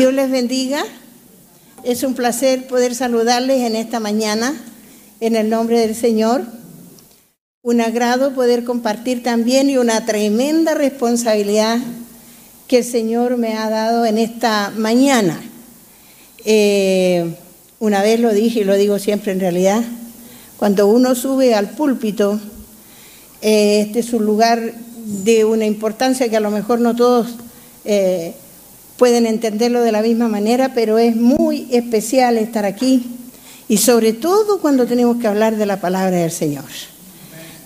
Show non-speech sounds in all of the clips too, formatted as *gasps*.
Dios les bendiga. Es un placer poder saludarles en esta mañana en el nombre del Señor. Un agrado poder compartir también y una tremenda responsabilidad que el Señor me ha dado en esta mañana. Eh, una vez lo dije y lo digo siempre en realidad, cuando uno sube al púlpito, eh, este es un lugar de una importancia que a lo mejor no todos eh, pueden entenderlo de la misma manera, pero es muy especial estar aquí y sobre todo cuando tenemos que hablar de la palabra del Señor.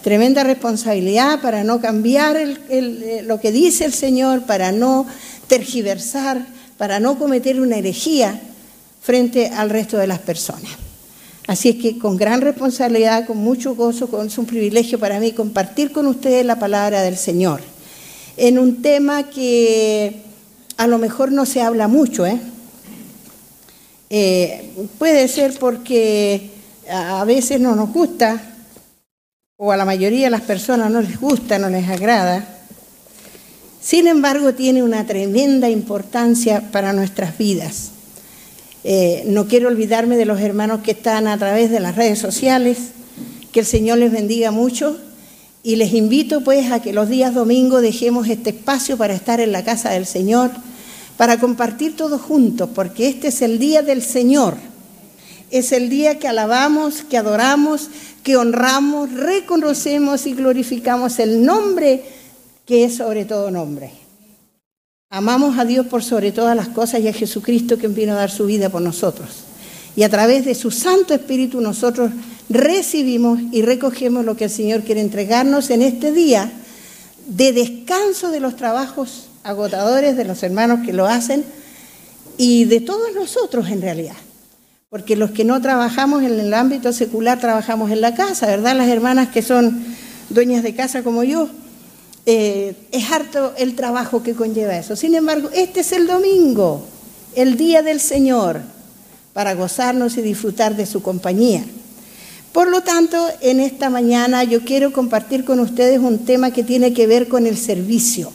Tremenda responsabilidad para no cambiar eh, lo que dice el Señor, para no tergiversar, para no cometer una herejía frente al resto de las personas. Así es que con gran responsabilidad, con mucho gozo, es un privilegio para mí compartir con ustedes la palabra del Señor en un tema que a lo mejor no se habla mucho. ¿eh? Eh, puede ser porque a veces no nos gusta, o a la mayoría de las personas no les gusta, no les agrada. Sin embargo, tiene una tremenda importancia para nuestras vidas. Eh, no quiero olvidarme de los hermanos que están a través de las redes sociales, que el Señor les bendiga mucho y les invito pues a que los días domingos dejemos este espacio para estar en la casa del Señor, para compartir todos juntos, porque este es el día del Señor. Es el día que alabamos, que adoramos, que honramos, reconocemos y glorificamos el nombre que es sobre todo nombre. Amamos a Dios por sobre todas las cosas y a Jesucristo que vino a dar su vida por nosotros. Y a través de su Santo Espíritu nosotros recibimos y recogemos lo que el Señor quiere entregarnos en este día de descanso de los trabajos agotadores de los hermanos que lo hacen y de todos nosotros en realidad. Porque los que no trabajamos en el ámbito secular trabajamos en la casa, ¿verdad? Las hermanas que son dueñas de casa como yo, eh, es harto el trabajo que conlleva eso. Sin embargo, este es el domingo, el día del Señor, para gozarnos y disfrutar de su compañía. Por lo tanto, en esta mañana yo quiero compartir con ustedes un tema que tiene que ver con el servicio.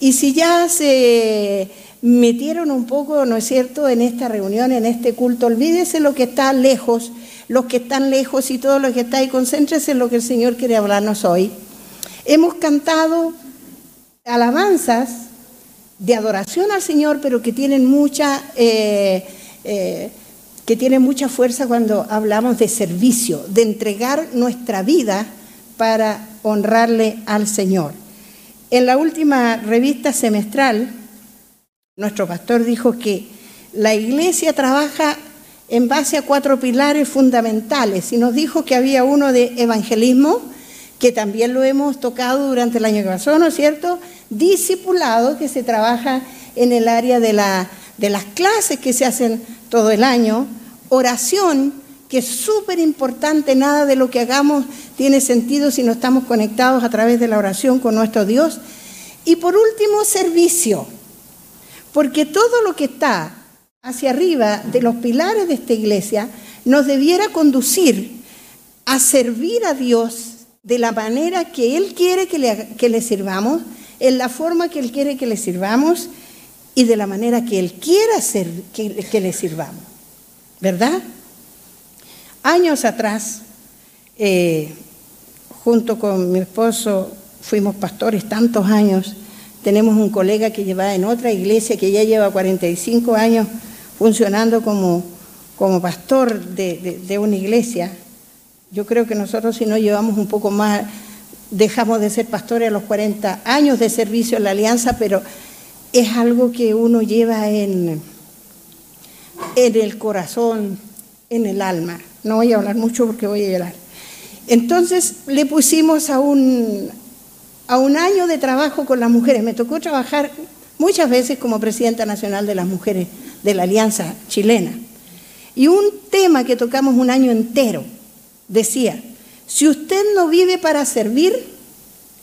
Y si ya se metieron un poco, ¿no es cierto?, en esta reunión, en este culto, olvídese lo que está lejos, los que están lejos y todo lo que está ahí, concéntrese en lo que el Señor quiere hablarnos hoy. Hemos cantado alabanzas de adoración al Señor, pero que tienen mucha... Eh, eh, que tiene mucha fuerza cuando hablamos de servicio, de entregar nuestra vida para honrarle al Señor. En la última revista semestral, nuestro pastor dijo que la iglesia trabaja en base a cuatro pilares fundamentales y nos dijo que había uno de evangelismo, que también lo hemos tocado durante el año que pasó, ¿no es cierto? Discipulado, que se trabaja en el área de la de las clases que se hacen todo el año, oración, que es súper importante, nada de lo que hagamos tiene sentido si no estamos conectados a través de la oración con nuestro Dios. Y por último, servicio, porque todo lo que está hacia arriba de los pilares de esta iglesia nos debiera conducir a servir a Dios de la manera que Él quiere que le, que le sirvamos, en la forma que Él quiere que le sirvamos y de la manera que Él quiera ser, que, le sirvamos. ¿Verdad? Años atrás, eh, junto con mi esposo, fuimos pastores tantos años. Tenemos un colega que lleva en otra iglesia que ya lleva 45 años funcionando como, como pastor de, de una iglesia. Yo creo que nosotros si no llevamos un poco más, dejamos de ser pastores a los 40 años de servicio en la alianza, pero es algo que uno lleva en, el corazón, en el alma. No voy a hablar mucho porque voy a llorar. Entonces le pusimos a un, a un año de trabajo con las mujeres. Me tocó trabajar muchas veces como presidenta nacional de las mujeres de la Alianza Chilena. Y un tema que tocamos un año entero decía, si usted no vive para servir,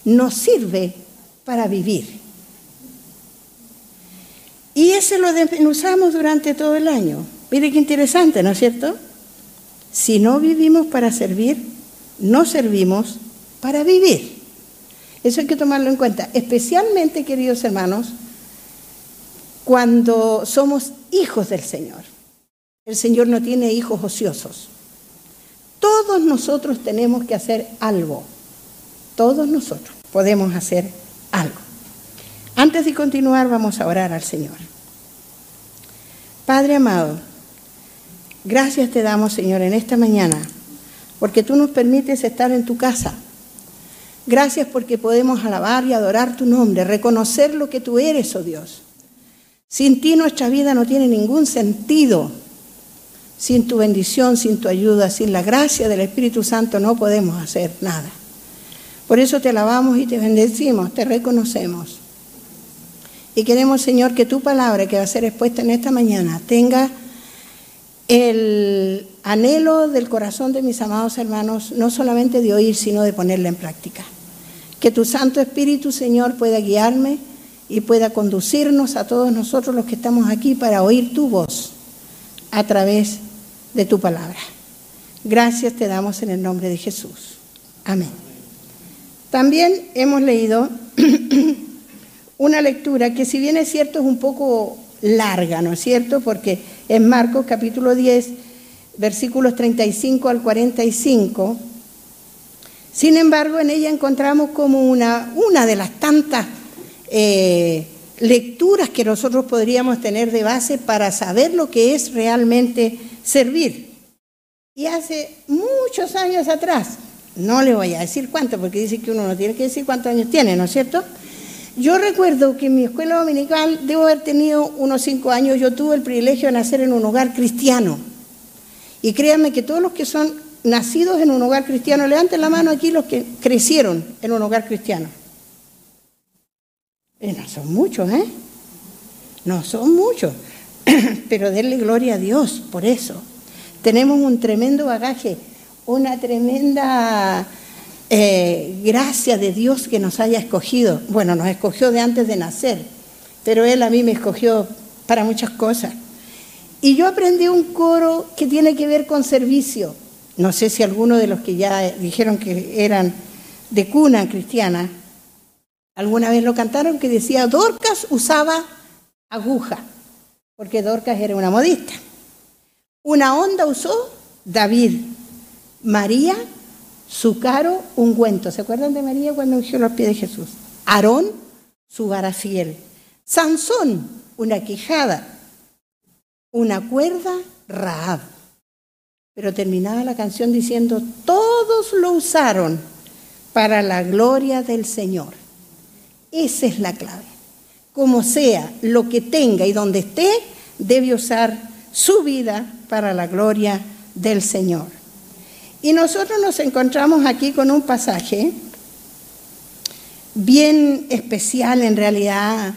no sirve para vivir. Y ese lo desmenuzamos durante todo el año. Mire qué interesante, ¿no es cierto? Si no vivimos para servir, no servimos para vivir. Eso hay que tomarlo en cuenta. Especialmente, queridos hermanos, cuando somos hijos del Señor. El Señor no tiene hijos ociosos. Todos nosotros tenemos que hacer algo. Todos nosotros podemos hacer algo. Antes de continuar, vamos a orar al Señor. Padre amado, gracias te damos, Señor, en esta mañana, porque tú nos permites estar en tu casa. Gracias porque podemos alabar y adorar tu nombre, reconocer lo que tú eres, oh Dios. Sin ti nuestra vida no tiene ningún sentido. Sin tu bendición, sin tu ayuda, sin la gracia del Espíritu Santo no podemos hacer nada. Por eso te alabamos y te bendecimos, te reconocemos. Y queremos, Señor, que tu palabra que va a ser expuesta en esta mañana tenga el anhelo del corazón de mis amados hermanos, no solamente de oír, sino de ponerla en práctica. Que tu Santo Espíritu, Señor, pueda guiarme y pueda conducirnos a todos nosotros los que estamos aquí para oír tu voz a través de tu palabra. Gracias te damos en el nombre de Jesús. Amén. También hemos leído *clears throat* una lectura que si bien es cierto es un poco larga, ¿no es cierto? Porque es Marcos capítulo 10, versículos 35 al 45. Sin embargo, en ella encontramos como una, una de las tantas eh, lecturas que nosotros podríamos tener de base para saber lo que es realmente servir. Y hace muchos años atrás, no le voy a decir cuánto, porque dice que uno no tiene que decir cuántos años tiene, ¿no es cierto? Yo recuerdo que en mi escuela dominical, debo haber tenido unos cinco años, yo tuve el privilegio de nacer en un hogar cristiano. Y créanme que todos los que son nacidos en un hogar cristiano, levanten la mano aquí los que crecieron en un hogar cristiano. Eh, no son muchos, ¿eh? No son muchos, *clears throat* pero denle gloria a Dios por eso. Tenemos un tremendo bagaje, una tremenda eh, gracia de Dios que nos haya escogido. Bueno, nos escogió de antes de nacer, pero Él a mí me escogió para muchas cosas. Y yo aprendí un coro que tiene que ver con servicio. No sé si alguno de los que ya dijeron que eran de cuna cristiana Alguna vez lo cantaron que decía, Dorcas usaba aguja, porque Dorcas era una modista. Una onda usó David. María, su caro ungüento. ¿Se acuerdan de María cuando ungió los pies de Jesús? Aarón, su vara fiel. Sansón, una quijada. Una cuerda, Raab. Pero terminaba la canción diciendo, todos lo usaron para la gloria del Señor. Esa es la clave. Como sea, lo que tenga y donde esté, debe usar su vida para la gloria del Señor. Y nosotros nos encontramos aquí con un pasaje bien especial en realidad,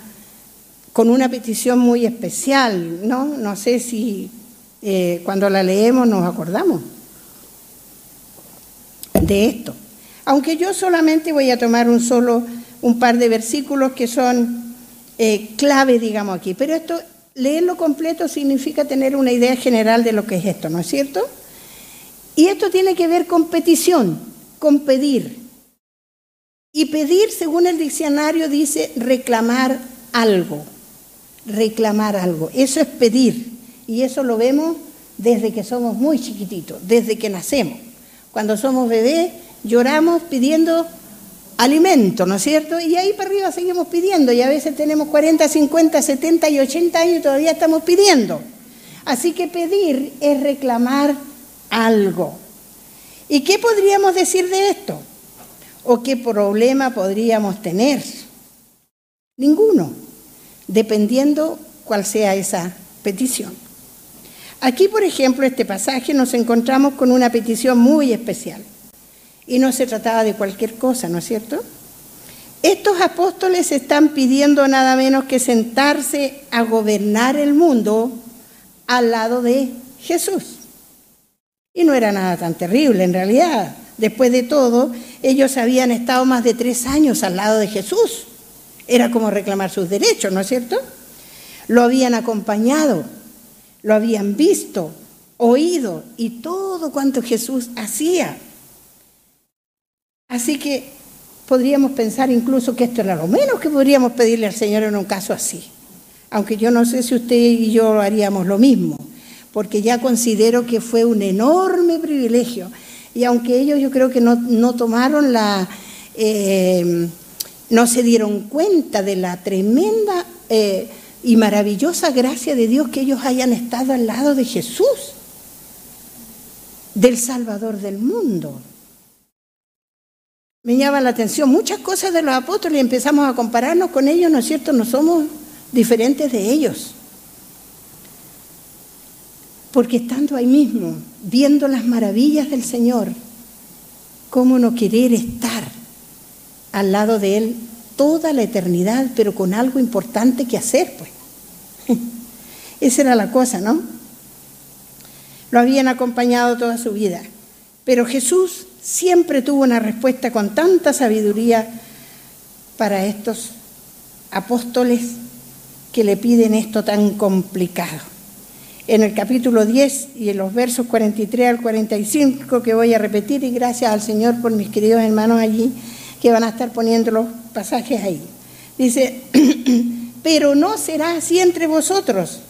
con una petición muy especial, ¿no? No sé si eh, cuando la leemos nos acordamos de esto. Aunque yo solamente voy a tomar un solo un par de versículos que son eh, clave, digamos, aquí. Pero esto, leerlo completo significa tener una idea general de lo que es esto, ¿no es cierto? Y esto tiene que ver con petición, con pedir. Y pedir, según el diccionario, dice reclamar algo. Reclamar algo. Eso es pedir. Y eso lo vemos desde que somos muy chiquititos, desde que nacemos. Cuando somos bebés, lloramos pidiendo alimento, ¿no es cierto? Y ahí para arriba seguimos pidiendo y a veces tenemos 40, 50, 70 y 80 años y todavía estamos pidiendo. Así que pedir es reclamar algo. ¿Y qué podríamos decir de esto? ¿O qué problema podríamos tener? Ninguno, dependiendo cuál sea esa petición. Aquí, por ejemplo, este pasaje nos encontramos con una petición muy especial. Y no se trataba de cualquier cosa, ¿no es cierto? Estos apóstoles están pidiendo nada menos que sentarse a gobernar el mundo al lado de Jesús. Y no era nada tan terrible en realidad. Después de todo, ellos habían estado más de tres años al lado de Jesús. Era como reclamar sus derechos, ¿no es cierto? Lo habían acompañado, lo habían visto, oído y todo cuanto Jesús hacía. Así que podríamos pensar incluso que esto era lo menos que podríamos pedirle al Señor en un caso así. aunque yo no sé si usted y yo haríamos lo mismo, porque ya considero que fue un enorme privilegio. Y aunque ellos yo creo que no, tomaron la, eh, no se dieron cuenta de la tremenda eh, y maravillosa gracia de Dios que ellos hayan estado al lado de Jesús, del Salvador del mundo me llama la atención muchas cosas de los apóstoles y empezamos a compararnos con ellos, ¿no es cierto? No somos diferentes de ellos. Porque estando ahí mismo, viendo las maravillas del Señor, ¿cómo no querer estar al lado de Él toda la eternidad, pero con algo importante que hacer? Pues *laughs* esa era la cosa, ¿no? Lo habían acompañado toda su vida. Pero Jesús siempre tuvo una respuesta con tanta sabiduría para estos apóstoles que le piden esto tan complicado. En el capítulo 10 y en los versos 43 al 45 que voy a repetir y gracias al Señor por mis queridos hermanos allí que van a estar poniendo los pasajes ahí. Dice, *clears throat* pero no será así entre vosotros.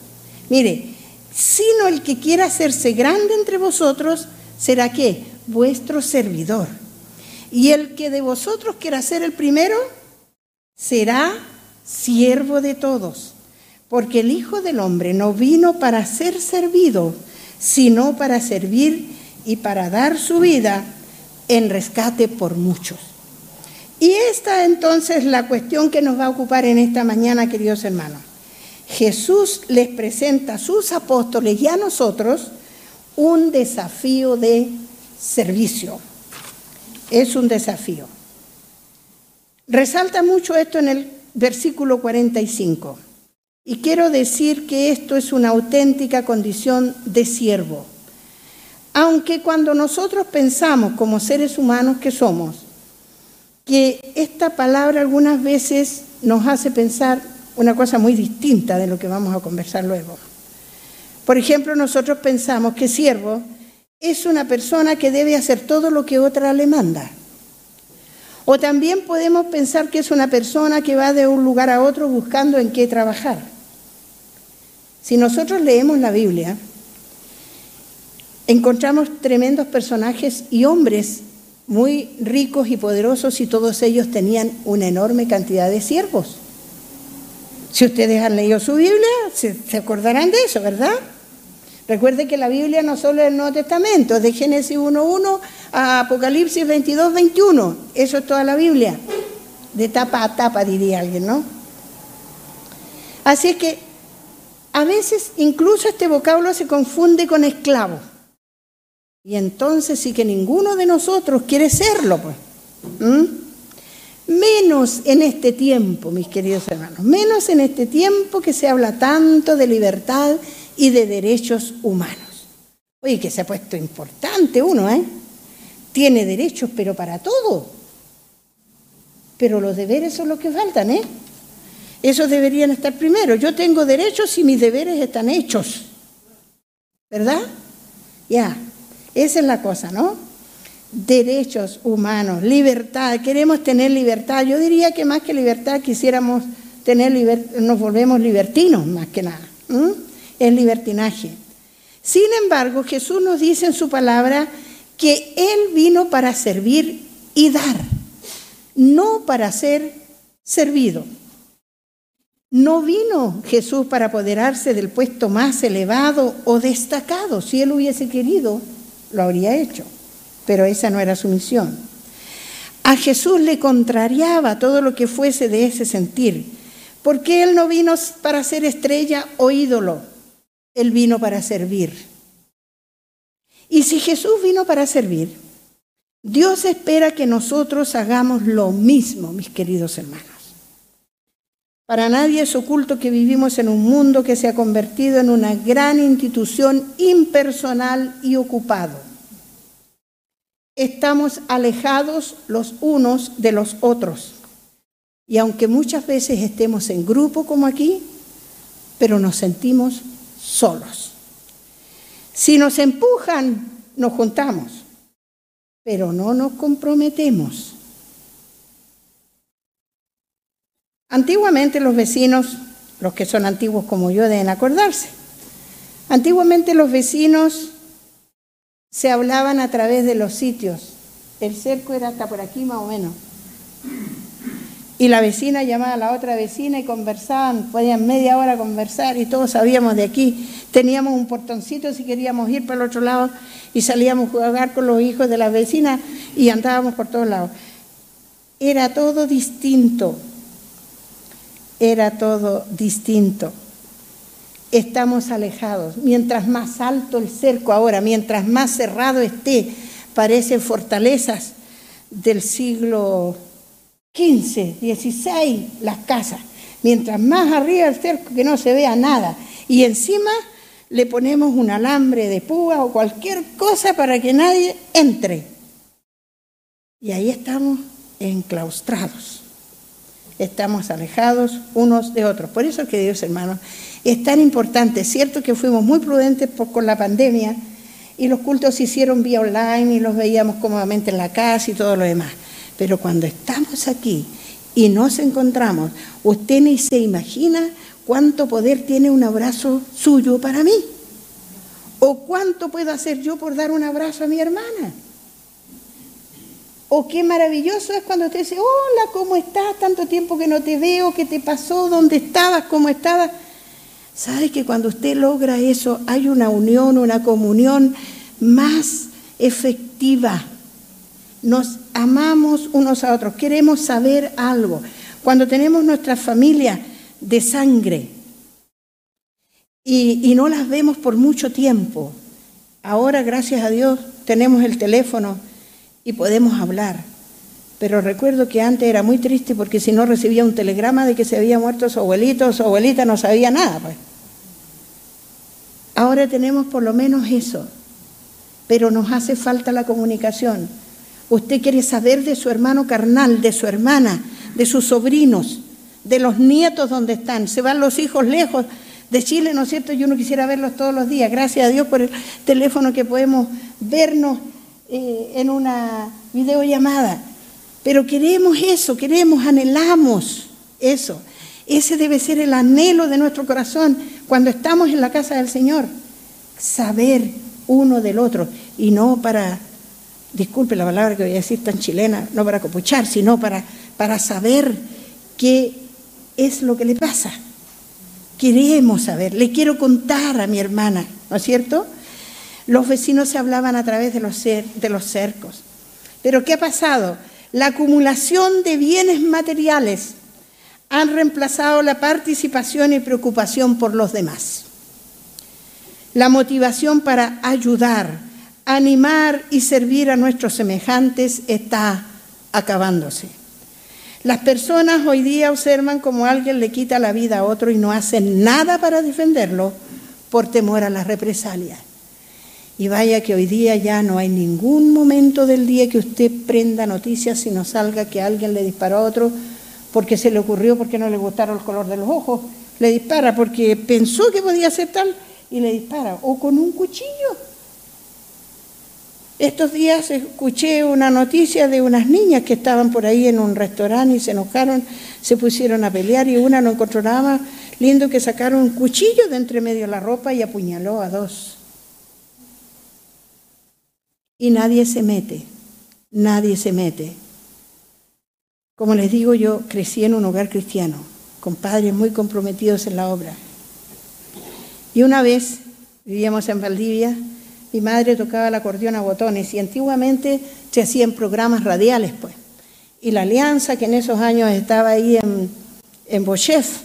Mire, sino el que quiera hacerse grande entre vosotros será que vuestro servidor. Y el que de vosotros quiera ser el primero, será siervo de todos. Porque el Hijo del Hombre no vino para ser servido, sino para servir y para dar su vida en rescate por muchos. Y esta entonces la cuestión que nos va a ocupar en esta mañana, queridos hermanos. Jesús les presenta a sus apóstoles y a nosotros un desafío de servicio. Es un desafío. Resalta mucho esto en el versículo 45. Y quiero decir que esto es una auténtica condición de siervo. Aunque cuando nosotros pensamos como seres humanos que somos, que esta palabra algunas veces nos hace pensar una cosa muy distinta de lo que vamos a conversar luego. Por ejemplo, nosotros pensamos que siervo es una persona que debe hacer todo lo que otra le manda. O también podemos pensar que es una persona que va de un lugar a otro buscando en qué trabajar. Si nosotros leemos la Biblia, encontramos tremendos personajes y hombres muy ricos y poderosos y todos ellos tenían una enorme cantidad de siervos. Si ustedes han leído su Biblia, se, acordarán de eso, ¿verdad? Recuerde que la Biblia no solo es el Nuevo Testamento, de Génesis 1.1 a Apocalipsis 22.21. Eso es toda la Biblia. De tapa a tapa, diría alguien, ¿no? Así es que a veces incluso este vocablo se confunde con esclavo. Y entonces sí que ninguno de nosotros quiere serlo, pues. Menos en este tiempo, mis queridos hermanos, menos en este tiempo que se habla tanto de libertad y de derechos humanos. Oye, que se ha puesto importante uno, ¿eh? Tiene derechos, pero para todo. Pero los deberes son los que faltan, ¿eh? Esos deberían estar primero. Yo tengo derechos y mis deberes están hechos. ¿Verdad? Ya, esa es la cosa, ¿no? Derechos humanos, libertad. Queremos tener libertad. Yo diría que más que libertad quisiéramos tener libertad, nos volvemos libertinos más que nada es libertinaje. Sin embargo, Jesús nos dice en su palabra que Él vino para servir y dar, no para ser servido. No vino Jesús para apoderarse del puesto más elevado o destacado. Si Él hubiese querido, lo habría hecho, pero esa no era su misión. A Jesús le contrariaba todo lo que fuese de ese sentir, porque Él no vino para ser estrella o ídolo, él vino para servir. Y si Jesús vino para servir, Dios espera que nosotros hagamos lo mismo, mis queridos hermanos. Para nadie es oculto que vivimos en un mundo que se ha convertido en una gran institución impersonal y ocupado. Estamos alejados los unos de los otros. Y aunque muchas veces estemos en grupo como aquí, pero nos sentimos solos. Si nos empujan, nos juntamos, pero no nos comprometemos. Antiguamente los vecinos los que son antiguos como yo deben acordarse. Antiguamente los vecinos se hablaban a través de los sitios. El cerco era hasta por aquí más o menos. Y la vecina llamaba a la otra vecina y conversaban, podían media hora conversar y todos sabíamos de aquí. Teníamos un portoncito si queríamos ir para el otro lado y salíamos a jugar con los hijos de la vecina y andábamos por todos lados. Era todo distinto, era todo distinto. Estamos alejados. Mientras más alto el cerco ahora, mientras más cerrado esté, parecen fortalezas del siglo XV, XVI, las casas. Mientras más arriba el cerco que no se vea nada. Y encima le ponemos un alambre de púa o cualquier cosa para que nadie entre. Y ahí estamos enclaustrados. Estamos alejados unos de otros. Por eso, queridos hermanos, es tan importante. Es cierto que fuimos muy prudentes con la pandemia y los cultos se hicieron vía online y los veíamos cómodamente en la casa y todo lo demás. Pero cuando estamos aquí y nos encontramos, usted ni se imagina cuánto poder tiene un abrazo suyo para mí. O cuánto puedo hacer yo por dar un abrazo a mi hermana. O qué maravilloso es cuando usted dice, hola, ¿cómo estás? Tanto tiempo que no te veo, ¿qué te pasó? ¿Dónde estabas? ¿Cómo estabas? ¿Sabe que cuando usted logra eso hay una unión, una comunión más efectiva? Nos amamos unos a otros, queremos saber algo. Cuando tenemos nuestra familia de sangre y, y no las vemos por mucho tiempo, ahora gracias a Dios tenemos el teléfono y podemos hablar. Pero recuerdo que antes era muy triste porque si no recibía un telegrama de que se había muerto su abuelito su abuelita no sabía nada. Pues. Ahora tenemos por lo menos eso, pero nos hace falta la comunicación. Usted quiere saber de su hermano carnal, de su hermana, de sus sobrinos, de los nietos donde están. Se van los hijos lejos de Chile, ¿no es cierto? Yo no quisiera verlos todos los días. Gracias a Dios por el teléfono que podemos vernos eh, en una videollamada. Pero queremos eso, queremos, anhelamos eso. Ese debe ser el anhelo de nuestro corazón cuando estamos en la casa del Señor. Saber uno del otro y no para, disculpe la palabra que voy a decir tan chilena, no para copuchar, sino para, para saber qué es lo que le pasa. Queremos saber, le quiero contar a mi hermana, ¿no es cierto? Los vecinos se hablaban a través de los, de los cercos. Pero ¿qué ha pasado? La acumulación de bienes materiales han reemplazado la participación y preocupación por los demás. La motivación para ayudar, animar y servir a nuestros semejantes está acabándose. Las personas hoy día observan como alguien le quita la vida a otro y no hacen nada para defenderlo por temor a las represalias. Y vaya que hoy día ya no hay ningún momento del día que usted prenda noticias y no salga que alguien le disparó a otro porque se le ocurrió, porque no le gustaron el color de los ojos, le dispara porque pensó que podía ser tal y le dispara, o con un cuchillo. Estos días escuché una noticia de unas niñas que estaban por ahí en un restaurante y se enojaron, se pusieron a pelear y una no encontró nada lindo que sacaron un cuchillo de entre medio de la ropa y apuñaló a dos y nadie se mete, nadie se mete. Como les digo, yo crecí en un hogar cristiano, con padres muy comprometidos en la obra. Y una vez vivíamos en Valdivia, mi madre tocaba el acordeón a botones y antiguamente se hacían programas radiales, pues. Y la alianza que en esos años estaba ahí en, en Bochef,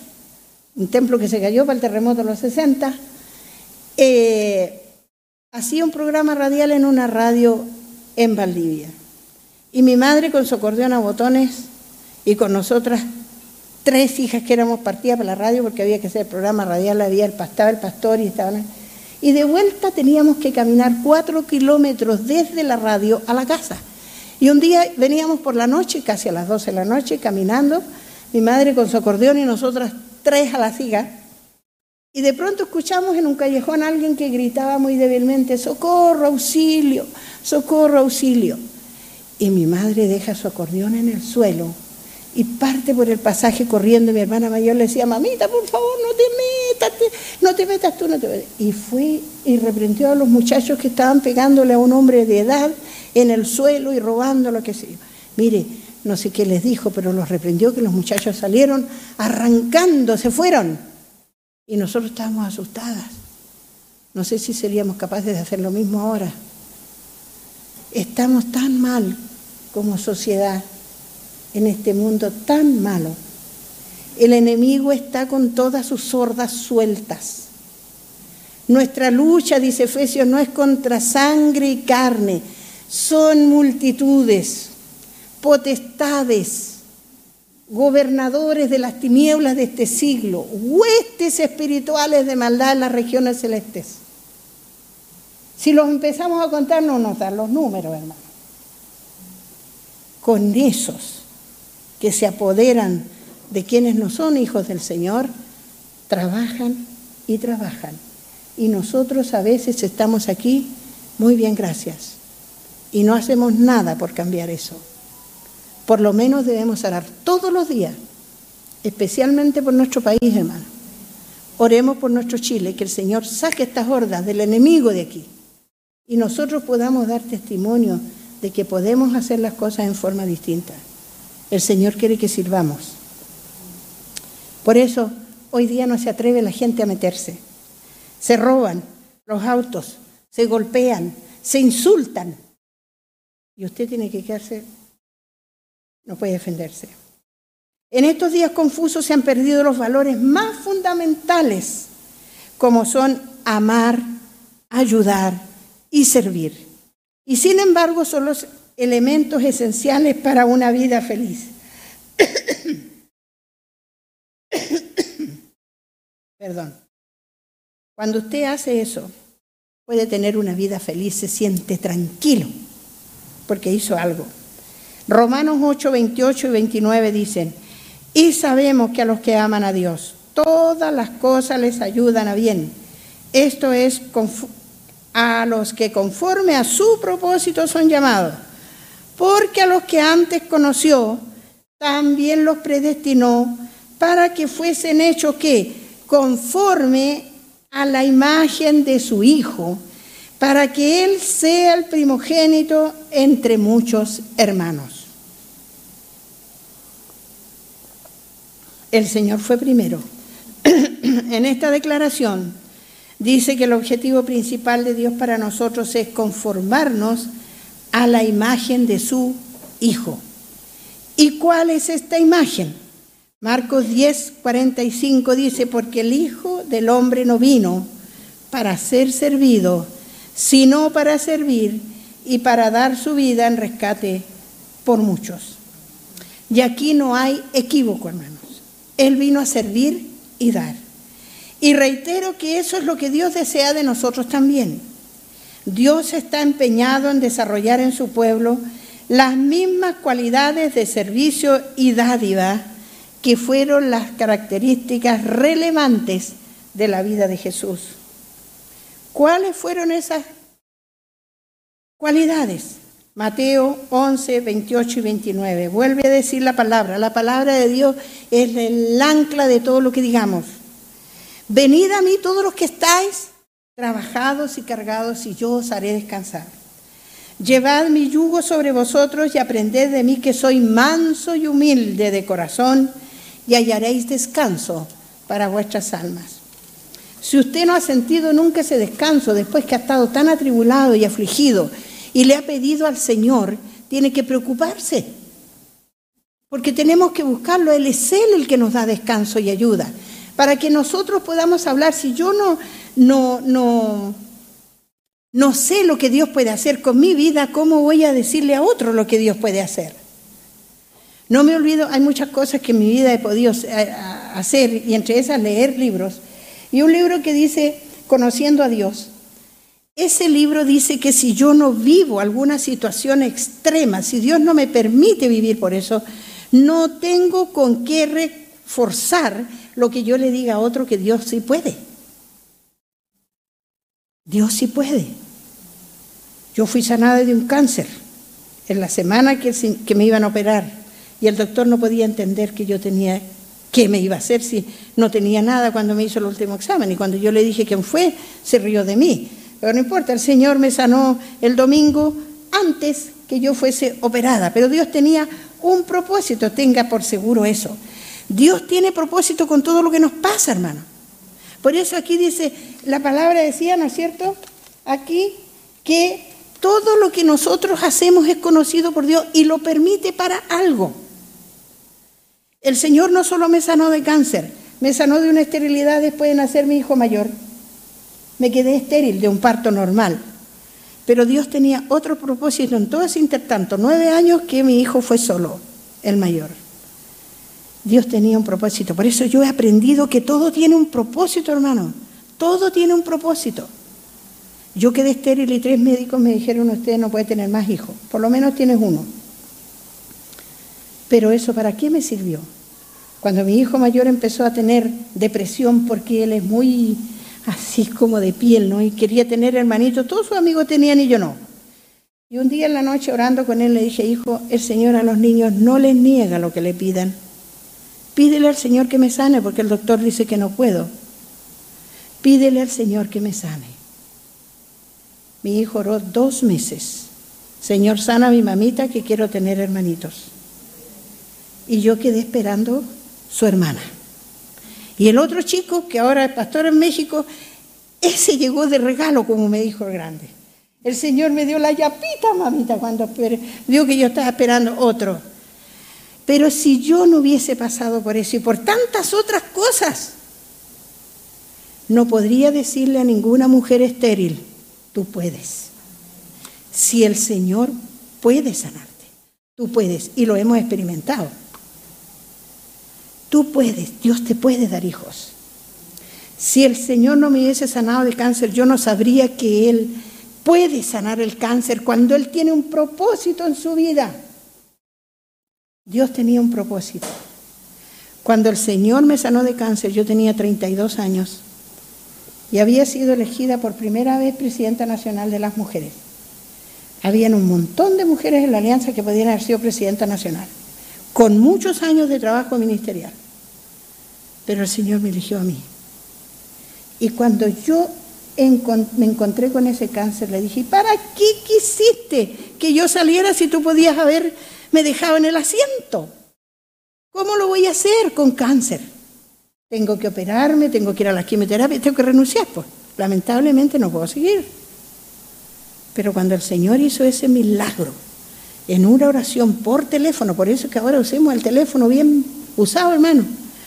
un templo que se cayó para el terremoto de los 60, eh, hacía un programa radial en una radio en Valdivia. Y mi madre con su acordeón a botones y con nosotras tres hijas que éramos partidas para la radio porque había que hacer el programa radial, había el, estaba el pastor y estaban... Y de vuelta teníamos que caminar cuatro kilómetros desde la radio a la casa. Y un día veníamos por la noche, casi a las doce de la noche, caminando, mi madre con su acordeón y nosotras tres a la siga, y de pronto escuchamos en un callejón a alguien que gritaba muy débilmente, socorro, auxilio, socorro, auxilio. Y mi madre deja su acordeón en el suelo, y parte por el pasaje corriendo. Mi hermana mayor le decía, mamita, por favor, no te metas, no te metas tú, no te metas. Y fue y reprendió a los muchachos que estaban pegándole a un hombre de edad en el suelo y robando lo que sea. Mire, no sé qué les dijo, pero los reprendió que los muchachos salieron arrancando, se fueron. Y nosotros estábamos asustadas. No sé si seríamos capaces de hacer lo mismo ahora. Estamos tan mal como sociedad en este mundo tan malo. El enemigo está con todas sus sordas sueltas. Nuestra lucha, dice Efesios, no es contra sangre y carne, son multitudes, potestades, gobernadores de las tinieblas de este siglo, huestes espirituales de maldad en las regiones celestes. Si los empezamos a contar, no nos dan los números, hermano. Con esos que se apoderan de quienes no son hijos del Señor, trabajan y trabajan. Y nosotros a veces estamos aquí, muy bien, gracias. Y no hacemos nada por cambiar eso. Por lo menos debemos orar todos los días, especialmente por nuestro país, hermano. Oremos por nuestro Chile, que el Señor saque estas hordas del enemigo de aquí. Y nosotros podamos dar testimonio de que podemos hacer las cosas en forma distinta. El Señor quiere que sirvamos. Por eso hoy día no se atreve la gente a meterse. Se roban los autos, se golpean, se insultan. Y usted tiene que quedarse, no puede defenderse. En estos días confusos se han perdido los valores más fundamentales, como son amar, ayudar y servir. Y sin embargo son los elementos esenciales para una vida feliz. *coughs* Perdón. Cuando usted hace eso, puede tener una vida feliz, se siente tranquilo, porque hizo algo. Romanos 8, 28 y 29 dicen, y sabemos que a los que aman a Dios, todas las cosas les ayudan a bien. Esto es a los que conforme a su propósito son llamados porque a los que antes conoció, también los predestinó para que fuesen hechos que, conforme a la imagen de su Hijo, para que Él sea el primogénito entre muchos hermanos. El Señor fue primero. *clears throat* en esta declaración dice que el objetivo principal de Dios para nosotros es conformarnos a la imagen de su Hijo. ¿Y cuál es esta imagen? Marcos 10, 45 dice, porque el Hijo del Hombre no vino para ser servido, sino para servir y para dar su vida en rescate por muchos. Y aquí no hay equívoco, hermanos. Él vino a servir y dar. Y reitero que eso es lo que Dios desea de nosotros también. Dios está empeñado en desarrollar en su pueblo las mismas cualidades de servicio y dádiva que fueron las características relevantes de la vida de Jesús. ¿Cuáles fueron esas cualidades? Mateo 11, 28 y 29. Vuelve a decir la palabra. La palabra de Dios es el ancla de todo lo que digamos. Venid a mí todos los que estáis trabajados y cargados, y yo os haré descansar. Llevad mi yugo sobre vosotros y aprended de mí que soy manso y humilde de corazón, y hallaréis descanso para vuestras almas. Si usted no ha sentido nunca ese descanso después que ha estado tan atribulado y afligido y le ha pedido al Señor, tiene que preocuparse. Porque tenemos que buscarlo. Él es Él el que nos da descanso y ayuda. Para que nosotros podamos hablar. Si yo no, no, no, no sé lo que Dios puede hacer con mi vida, ¿cómo voy a decirle a otro lo que Dios puede hacer? No me olvido, hay muchas cosas que en mi vida he podido eh, hacer y entre esas leer libros. Y un libro que dice Conociendo a Dios. Ese libro dice que si yo no vivo alguna situación extrema, si Dios no me permite vivir por eso, no tengo con qué reforzar lo que yo le diga a otro que Dios sí puede. Dios sí puede. Yo fui sanada de un cáncer en la semana que, me iban a operar Y el doctor no podía entender que yo tenía, qué me iba a hacer si no tenía nada cuando me hizo el último examen. Y cuando yo le dije quién fue, se rió de mí. Pero no importa, el Señor me sanó el domingo antes que yo fuese operada. Pero Dios tenía un propósito, tenga por seguro eso. Dios tiene propósito con todo lo que nos pasa, hermano. Por eso aquí dice, la palabra decía, ¿no es cierto? Aquí que todo lo que nosotros hacemos es conocido por Dios y lo permite para algo. El Señor no solo me sanó de cáncer, me sanó de una esterilidad después de nacer mi hijo mayor. Me quedé estéril de un parto normal. Pero Dios tenía otro propósito en todo ese intertanto, nueve años que mi hijo fue solo, el mayor. Dios tenía un propósito. Por eso yo he aprendido que todo tiene un propósito, hermano. Todo tiene un propósito. Yo quedé estéril y tres médicos me dijeron, usted no puede tener más hijos. Por lo menos tienes uno. Pero eso para qué me sirvió? Cuando mi hijo mayor empezó a tener depresión porque él es muy así como de piel, ¿no? Y quería tener hermanitos, todos sus amigos tenían y yo no. Y un día en la noche orando con él le dije, hijo, el Señor a los niños no les niega lo que le pidan. Pídele al Señor que me sane, porque el doctor dice que no puedo. Pídele al Señor que me sane. Mi hijo oró dos meses. Señor, sana a mi mamita que quiero tener hermanitos. Y yo quedé esperando su hermana. Y el otro chico, que ahora es pastor en México, ese llegó de regalo, como me dijo el grande. El Señor me dio la yapita, mamita, cuando vio que yo estaba esperando otro. Pero si yo no hubiese pasado por eso y por tantas otras cosas, no podría decirle a ninguna mujer estéril, tú puedes. Si el Señor puede sanarte, tú puedes. Y lo hemos experimentado. Tú puedes, Dios te puede dar hijos. Si el Señor no me hubiese sanado de cáncer, yo no sabría que Él puede sanar el cáncer cuando Él tiene un propósito en su vida. Dios tenía un propósito. Cuando el Señor me sanó de cáncer, yo tenía 32 años y había sido elegida por primera vez presidenta nacional de las mujeres. Habían un montón de mujeres en la alianza que podían haber sido presidenta nacional, con muchos años de trabajo ministerial. Pero el Señor me eligió a mí. Y cuando yo me encontré con ese cáncer, le dije, ¿para qué quisiste que yo saliera si tú podías haber me dejaba en el asiento. ¿Cómo lo voy a hacer con cáncer? Tengo que operarme, tengo que ir a la quimioterapia, tengo que renunciar. Pues lamentablemente no puedo seguir. Pero cuando el Señor hizo ese milagro en una oración por teléfono, por eso que ahora usemos el teléfono bien usado, hermano,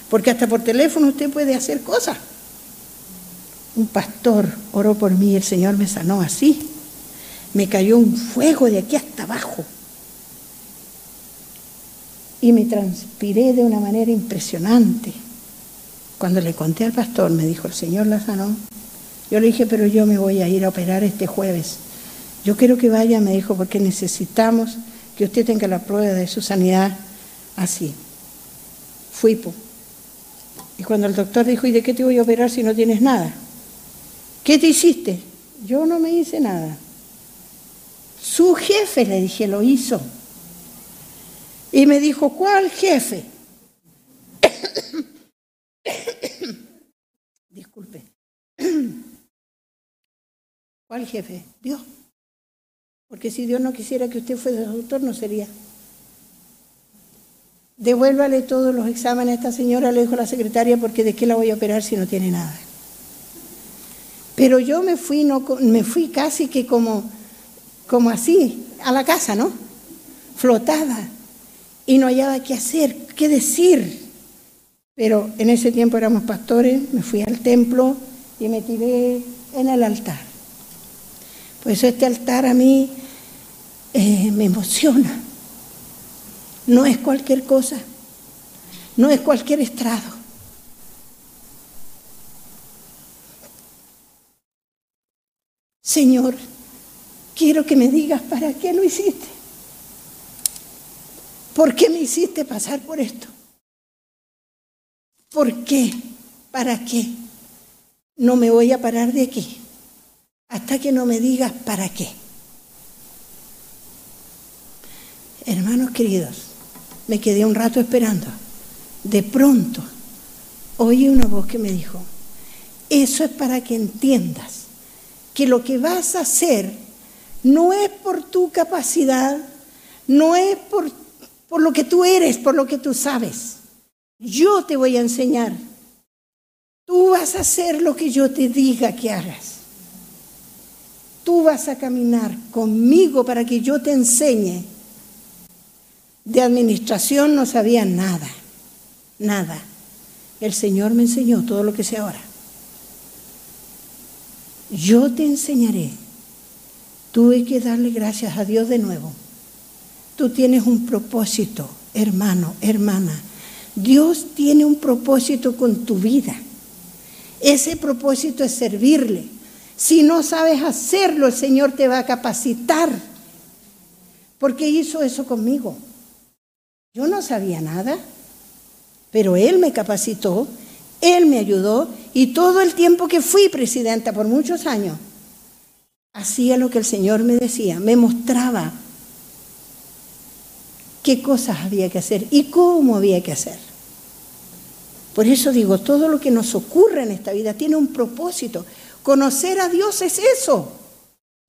porque hasta por teléfono usted puede hacer cosas. Un pastor oró por mí y el Señor me sanó así. Me cayó un fuego de aquí hasta abajo y me transpiré de una manera impresionante. Cuando le conté al pastor, me dijo, el Señor la sanó. Yo le dije, pero yo me voy a ir a operar este jueves. Yo quiero que vaya, me dijo, porque necesitamos que usted tenga la prueba de su sanidad así. Fui. Y cuando el doctor dijo, ¿y de qué te voy a operar si no tienes nada? ¿Qué te hiciste? Yo no me hice nada. Su jefe, le dije, lo hizo. Y me dijo, ¿cuál jefe? *coughs* Disculpe. *coughs* ¿Cuál jefe? Dios. Porque si Dios no quisiera que usted fuera doctor, no sería. Devuélvale todos los exámenes a esta señora, le dijo la secretaria, porque de qué la voy a operar si no tiene nada. Pero yo me fui, no, me fui casi que como, como así, a la casa, ¿no? Flotada y no hallaba qué hacer, qué decir. Pero en ese tiempo éramos pastores, me fui al templo y me tiré en el altar. Pues este altar a mí eh, me emociona. No es cualquier cosa, no es cualquier estrado. Señor, quiero que me digas para qué lo hiciste. ¿Por qué me hiciste pasar por esto? ¿Por qué? ¿Para qué? No me voy a parar de aquí hasta que no me digas para qué. Hermanos queridos, me quedé un rato esperando. De pronto oí una voz que me dijo, eso es para que entiendas que lo que vas a hacer no es por tu capacidad, no es por, por lo que tú eres, por lo que tú sabes. Yo te voy a enseñar. Tú vas a hacer lo que yo te diga que hagas. Tú vas a caminar conmigo para que yo te enseñe. De administración no sabía nada, nada. El Señor me enseñó todo lo que sé ahora. Yo te enseñaré. Tuve que darle gracias a Dios de nuevo. Tú tienes un propósito, hermano, hermana. Dios tiene un propósito con tu vida. Ese propósito es servirle. Si no sabes hacerlo, el Señor te va a capacitar. Porque hizo eso conmigo. Yo no sabía nada, pero Él me capacitó, Él me ayudó y todo el tiempo que fui presidenta por muchos años, hacía lo que el Señor me decía, me mostraba qué cosas había que hacer y cómo había que hacer. Por eso digo, todo lo que nos ocurre en esta vida tiene un propósito. Conocer a Dios es eso,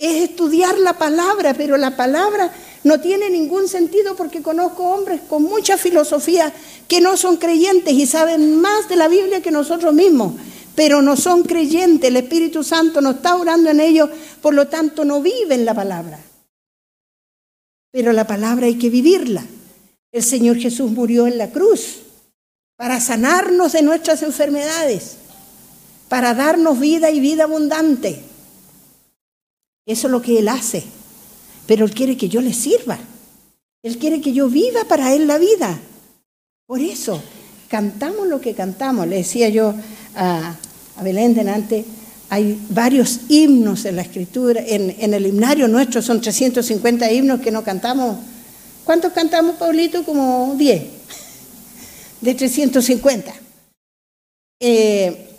es estudiar la palabra, pero la palabra no tiene ningún sentido porque conozco hombres con mucha filosofía que no son creyentes y saben más de la Biblia que nosotros mismos, pero no son creyentes. El Espíritu Santo no está orando en ellos, por lo tanto no viven la palabra. Pero la palabra hay que vivirla. El Señor Jesús murió en la cruz para sanarnos de nuestras enfermedades, para darnos vida y vida abundante. Eso es lo que Él hace. Pero Él quiere que yo le sirva. Él quiere que yo viva para Él la vida. Por eso, cantamos lo que cantamos. Le decía yo a, Belén delante, hay varios himnos en la escritura, en, en, el himnario nuestro son 350 himnos que no cantamos. ¿Cuántos cantamos, Paulito? Como 10, de 350. Eh,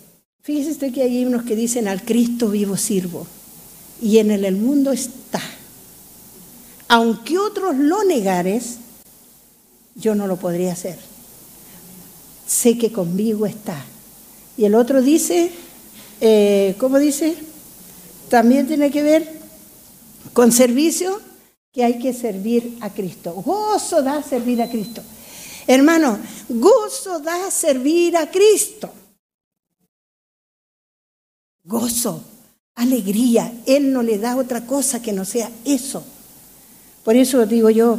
fíjese usted que hay himnos que dicen al Cristo vivo sirvo y en el mundo está. Aunque otros lo negares, yo no lo podría hacer. Sé que conmigo está. Y el otro dice, eh, ¿cómo dice? También tiene que ver con servicio, que hay que servir a Cristo. Gozo da servir a Cristo. Hermano, gozo da servir a Cristo. Gozo, alegría. Él no le da otra cosa que no sea eso. Por eso digo yo,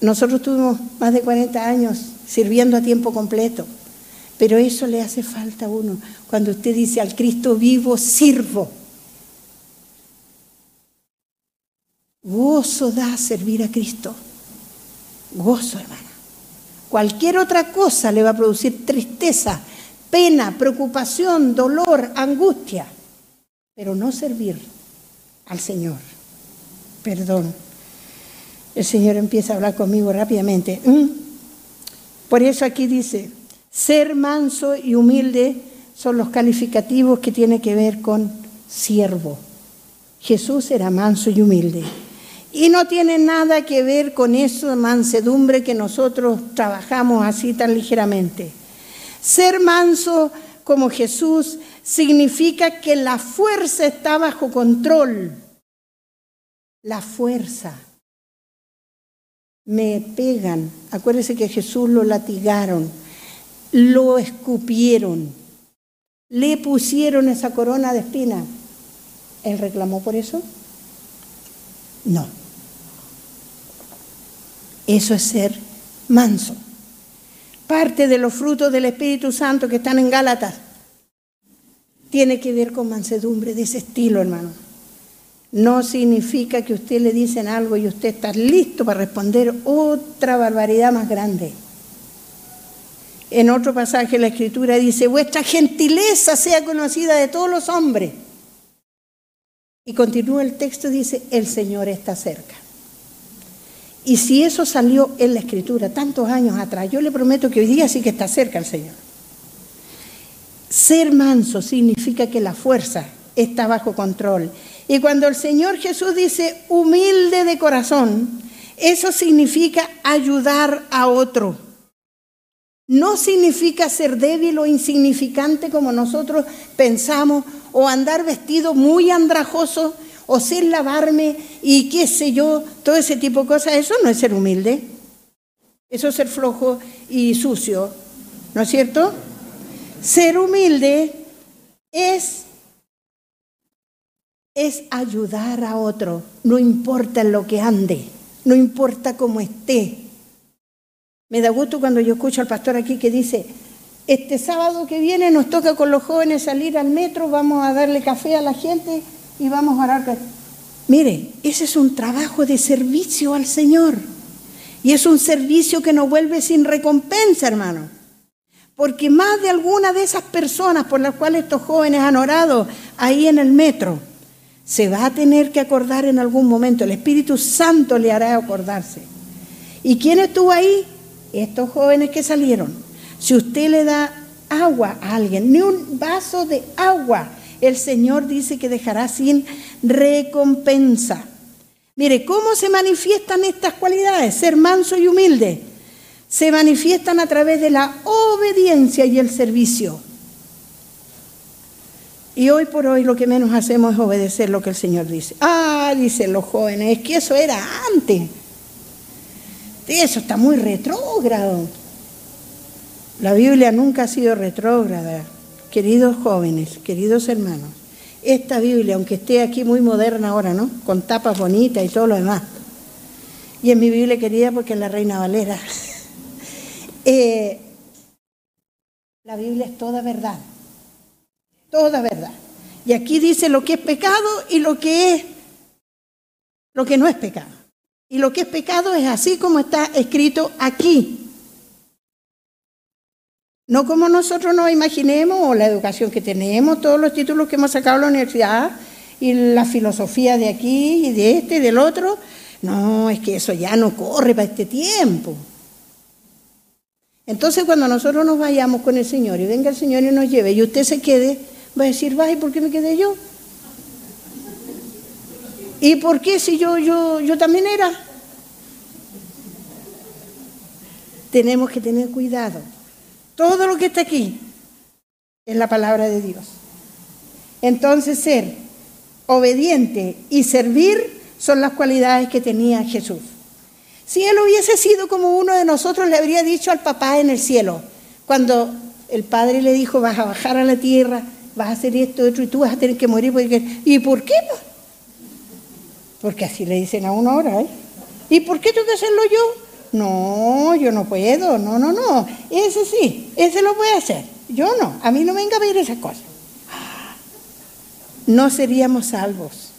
nosotros tuvimos más de 40 años sirviendo a tiempo completo, pero eso le hace falta a uno. Cuando usted dice al Cristo vivo, sirvo. Gozo da servir a Cristo. Gozo, hermana. Cualquier otra cosa le va a producir tristeza, pena, preocupación, dolor, angustia, pero no servir al Señor. Perdón el Señor empieza a hablar conmigo rápidamente. ¿Mm? Por eso aquí dice, ser manso y humilde son los calificativos que tienen que ver con siervo. Jesús era manso y humilde. Y no tiene nada que ver con de mansedumbre que nosotros trabajamos así tan ligeramente. Ser manso como Jesús significa que la fuerza está bajo control. La fuerza me pegan. Acuérdense que Jesús lo latigaron, lo escupieron, le pusieron esa corona de espina. ¿Él reclamó por eso? No. Eso es ser manso. Parte de los frutos del Espíritu Santo que están en Gálatas tiene que ver con mansedumbre de ese estilo, hermano no significa que usted le dicen algo y usted está listo para responder otra barbaridad más grande. En otro pasaje la escritura dice, vuestra gentileza sea conocida de todos los hombres. Y continúa el texto, dice, el Señor está cerca. Y si eso salió en la escritura tantos años atrás, yo le prometo que hoy día sí que está cerca el Señor. Ser manso significa que la fuerza está bajo control y cuando el Señor Jesús dice humilde de corazón, Eso significa ayudar a otro. No significa ser débil o insignificante como nosotros pensamos, o andar vestido muy andrajoso, o sin lavarme y qué sé yo, todo ese tipo de cosas. Eso no es ser humilde. Eso es ser flojo y sucio. ¿No es cierto? Ser humilde es, es ayudar a otro, no importa en lo que ande, no importa cómo esté. Me da gusto cuando yo escucho al pastor aquí que dice, este sábado que viene nos toca con los jóvenes salir al metro, vamos a darle café a la gente y vamos a orar. Mire, ese es un trabajo de servicio al Señor. Y es un servicio que nos vuelve sin recompensa, hermano. Porque más de alguna de esas personas por las cuales estos jóvenes han orado ahí en el metro, se va a tener que acordar en algún momento. El Espíritu Santo le hará acordarse. ¿Y quién estuvo ahí? Estos jóvenes que salieron. Si usted le da agua a alguien, ni un vaso de agua, el Señor dice que dejará sin recompensa. Mire, ¿cómo se manifiestan estas cualidades? Ser manso y humilde se manifiestan a través de la obediencia y el servicio. Y hoy por hoy lo que menos hacemos es obedecer lo que el Señor dice. Ah, dicen los jóvenes, es que eso era antes. Eso está muy retrógrado. La Biblia nunca ha sido retrógrada. Queridos jóvenes, queridos hermanos, esta Biblia, aunque esté aquí muy moderna ahora, ¿no? Con tapas bonitas y todo lo demás. Y es mi Biblia querida porque es la Reina Valera. Eh, la Biblia es toda verdad, toda verdad. Y aquí dice lo que es pecado y lo que es lo que no es pecado. Y lo que es pecado es así como está escrito aquí. No como nosotros nos imaginemos, o la educación que tenemos, todos los títulos que hemos sacado en la universidad, y la filosofía de aquí y de este y del otro. No, es que eso ya no corre para este tiempo. Entonces cuando nosotros nos vayamos con el Señor y venga el Señor y nos lleve y usted se quede, va a decir, ¿y por qué me quedé yo? ¿Y por qué si yo, yo, yo también era? Tenemos que tener cuidado. Todo lo que está aquí es la palabra de Dios. Entonces ser obediente y servir son las cualidades que tenía Jesús. Si él hubiese sido como uno de nosotros, le habría dicho al papá en el cielo, cuando el padre le dijo, vas a bajar a la tierra, vas a hacer esto, otro, y tú vas a tener que morir. ¿Y por qué? Porque así le dicen a uno ahora, ¿eh? ¿Y por qué tengo que hacerlo yo? No, yo no puedo, no, no, no. Ese sí, ese lo puede hacer. Yo no, a mí no me venga a ver esas cosas. No seríamos salvos,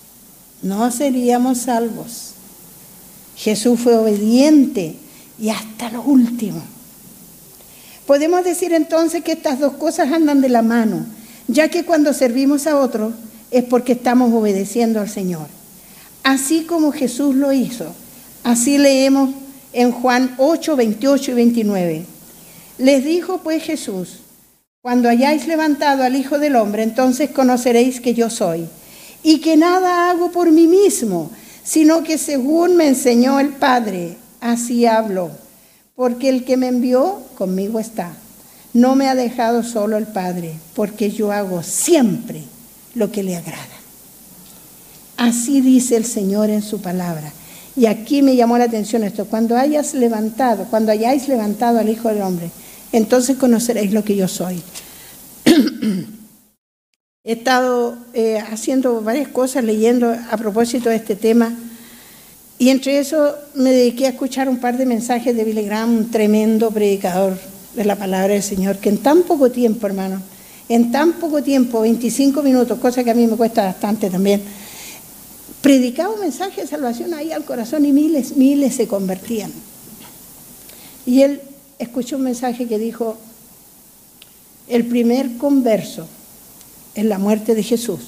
no seríamos salvos. Jesús fue obediente y hasta lo último. Podemos decir entonces que estas dos cosas andan de la mano, ya que cuando servimos a otro es porque estamos obedeciendo al Señor. Así como Jesús lo hizo, así leemos en Juan 8, 28 y 29. Les dijo pues Jesús, cuando hayáis levantado al Hijo del Hombre, entonces conoceréis que yo soy, y que nada hago por mí mismo, sino que según me enseñó el Padre, así hablo, porque el que me envió conmigo está. No me ha dejado solo el Padre, porque yo hago siempre lo que le agrada. Así dice el Señor en su palabra. Y aquí me llamó la atención esto, cuando hayas levantado, cuando hayáis levantado al Hijo del Hombre, entonces conoceréis lo que yo soy. *clears throat* He estado eh, haciendo varias cosas, leyendo a propósito de este tema, y entre eso me dediqué a escuchar un par de mensajes de Billy Graham, un tremendo predicador de la palabra del Señor, que en tan poco tiempo, hermano, en tan poco tiempo, 25 minutos, cosa que a mí me cuesta bastante también, predicaba un mensaje de salvación ahí al corazón y miles, miles se convertían. Y él escuchó un mensaje que dijo, el primer converso en la muerte de Jesús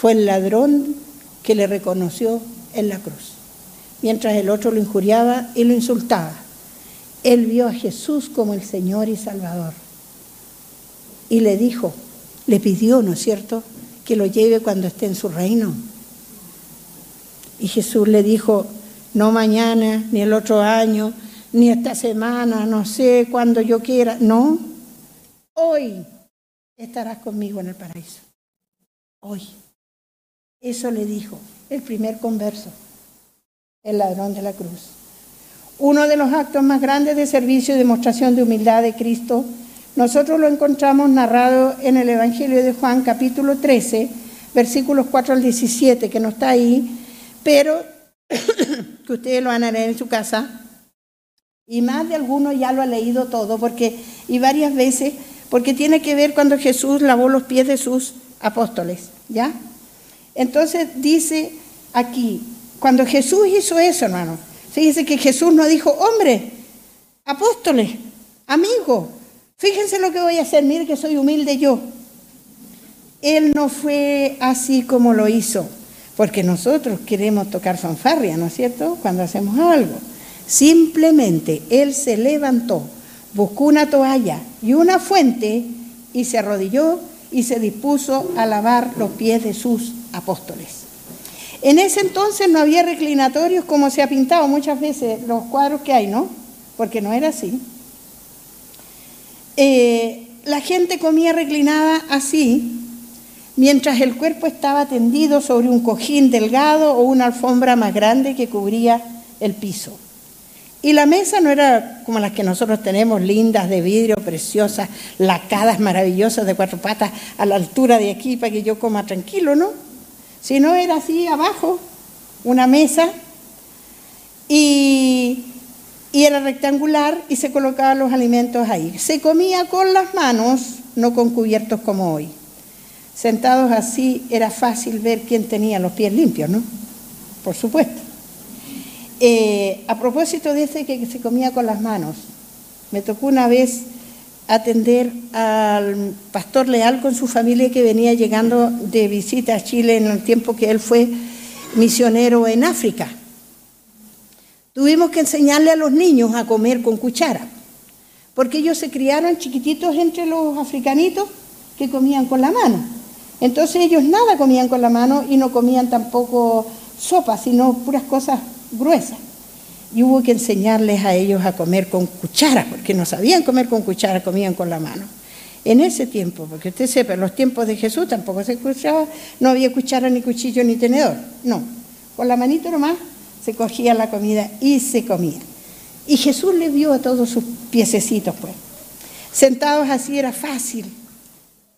fue el ladrón que le reconoció en la cruz, mientras el otro lo injuriaba y lo insultaba. Él vio a Jesús como el Señor y Salvador. Y le dijo, le pidió, ¿no es cierto?, que lo lleve cuando esté en su reino. Y Jesús le dijo, no mañana, ni el otro año, ni esta semana, no sé, cuando yo quiera. No, hoy estarás conmigo en el paraíso. Hoy. Eso le dijo el primer converso, el ladrón de la cruz. Uno de los actos más grandes de servicio y demostración de humildad de Cristo, nosotros lo encontramos narrado en el Evangelio de Juan capítulo 13, versículos 4 al 17, que no está ahí, pero *coughs* que ustedes lo van a leer en su casa. Y más de alguno ya lo ha leído todo, porque, y varias veces, porque tiene que ver cuando Jesús lavó los pies de sus apóstoles, ¿ya? Entonces dice aquí, cuando Jesús hizo eso, hermano, se dice que Jesús no dijo, hombre, apóstoles, amigos, fíjense lo que voy a hacer, mire que soy humilde yo. Él no fue así como lo hizo, porque nosotros queremos tocar fanfarria, ¿no es cierto? Cuando hacemos algo. Simplemente Él se levantó, buscó una toalla y una fuente y se arrodilló y se dispuso a lavar los pies de sus apóstoles. En ese entonces no había reclinatorios como se ha pintado muchas veces los cuadros que hay, ¿no? Porque no era así. Eh, la gente comía reclinada así, mientras el cuerpo estaba tendido sobre un cojín delgado o una alfombra más grande que cubría el piso. Y la mesa no era como las que nosotros tenemos, lindas, de vidrio, preciosas, lacadas, maravillosas, de cuatro patas, a la altura de aquí para que yo coma tranquilo, ¿no? Si no era así abajo, una mesa, y, era rectangular y se colocaban los alimentos ahí. Se comía con las manos, no con cubiertos como hoy. Sentados así era fácil ver quién tenía los pies limpios, ¿no? Por supuesto. Eh, a propósito de ese que se comía con las manos, me tocó una vez atender al pastor Leal con su familia que venía llegando de visita a Chile en el tiempo que él fue misionero en África. Tuvimos que enseñarle a los niños a comer con cuchara, porque ellos se criaron chiquititos entre los africanitos que comían con la mano. Entonces ellos nada comían con la mano y no comían tampoco sopa, sino puras cosas gruesas y hubo que enseñarles a ellos a comer con cuchara, porque no sabían comer con cuchara, comían con la mano. En ese tiempo, porque usted sepa, en los tiempos de Jesús tampoco se escuchaba, no había cuchara, ni cuchillo, ni tenedor. No, con la manito nomás se cogía la comida y se comía. Y Jesús le vio a todos sus piececitos, pues. Sentados así era fácil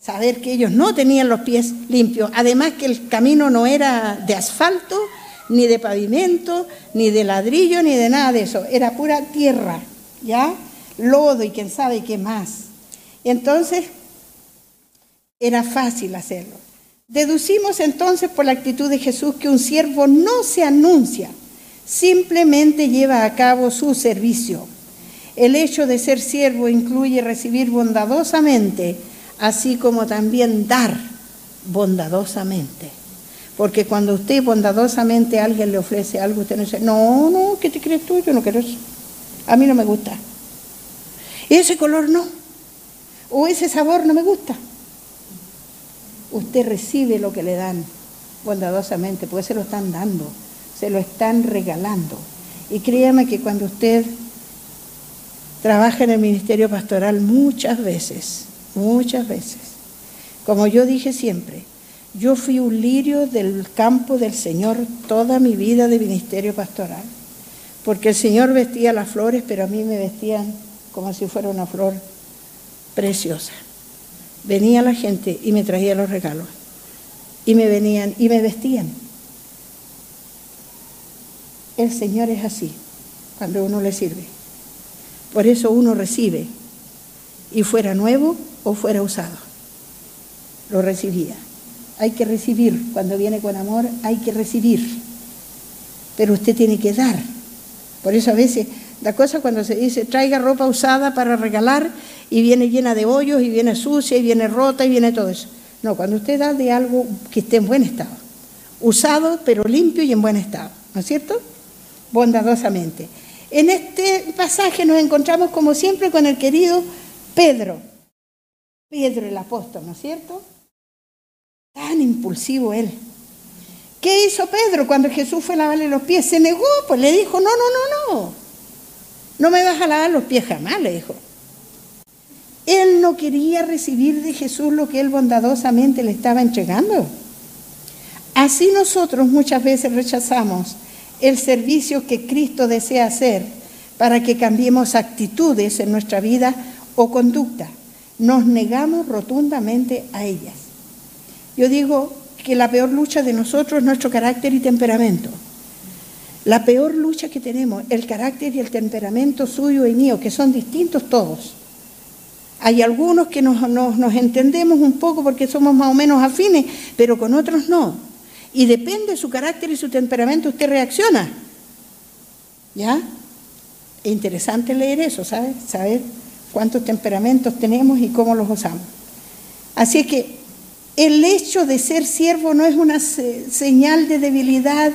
saber que ellos no tenían los pies limpios. Además que el camino no era de asfalto, ni de pavimento, ni de ladrillo, ni de nada de eso. Era pura tierra, ¿ya? Lodo y quién sabe qué más. Entonces, era fácil hacerlo. Deducimos entonces por la actitud de Jesús que un siervo no se anuncia, simplemente lleva a cabo su servicio. El hecho de ser siervo incluye recibir bondadosamente, así como también dar bondadosamente. Porque cuando usted bondadosamente a alguien le ofrece algo, usted no dice, no, no, ¿qué te crees tú? Yo no quiero eso. A mí no me gusta. Ese color no. O ese sabor no me gusta. Usted recibe lo que le dan bondadosamente, porque se lo están dando, se lo están regalando. Y créame que cuando usted trabaja en el ministerio pastoral muchas veces, muchas veces, como yo dije siempre, yo fui un lirio del campo del Señor toda mi vida de ministerio pastoral, porque el Señor vestía las flores, pero a mí me vestían como si fuera una flor preciosa. Venía la gente y me traía los regalos, y me venían y me vestían. El Señor es así, cuando uno le sirve. Por eso uno recibe, y fuera nuevo o fuera usado, lo recibía hay que recibir. Cuando viene con amor, hay que recibir. Pero usted tiene que dar. Por eso a veces la cosa cuando se dice traiga ropa usada para regalar y viene llena de hoyos y viene sucia y viene rota y viene todo eso. No, cuando usted da de algo que esté en buen estado, usado pero limpio y en buen estado, ¿no es cierto? Bondadosamente. En este pasaje nos encontramos como siempre con el querido Pedro, Pedro el apóstol, ¿no es cierto? Tan impulsivo él. ¿Qué hizo Pedro cuando Jesús fue a lavarle los pies? Se negó, pues le dijo, no, no, no, no. No me vas a lavar los pies jamás, le dijo. Él no quería recibir de Jesús lo que él bondadosamente le estaba entregando. Así nosotros muchas veces rechazamos el servicio que Cristo desea hacer para que cambiemos actitudes en nuestra vida o conducta. Nos negamos rotundamente a ellas. Yo digo que la peor lucha de nosotros es nuestro carácter y temperamento. La peor lucha que tenemos, el carácter y el temperamento suyo y mío, que son distintos todos. Hay algunos que nos, nos, entendemos un poco porque somos más o menos afines, pero con otros no. Y depende de su carácter y su temperamento, usted reacciona. ¿Ya? Es interesante leer eso, ¿sabes? Saber cuántos temperamentos tenemos y cómo los usamos. Así es que el hecho de ser siervo no es una señal de debilidad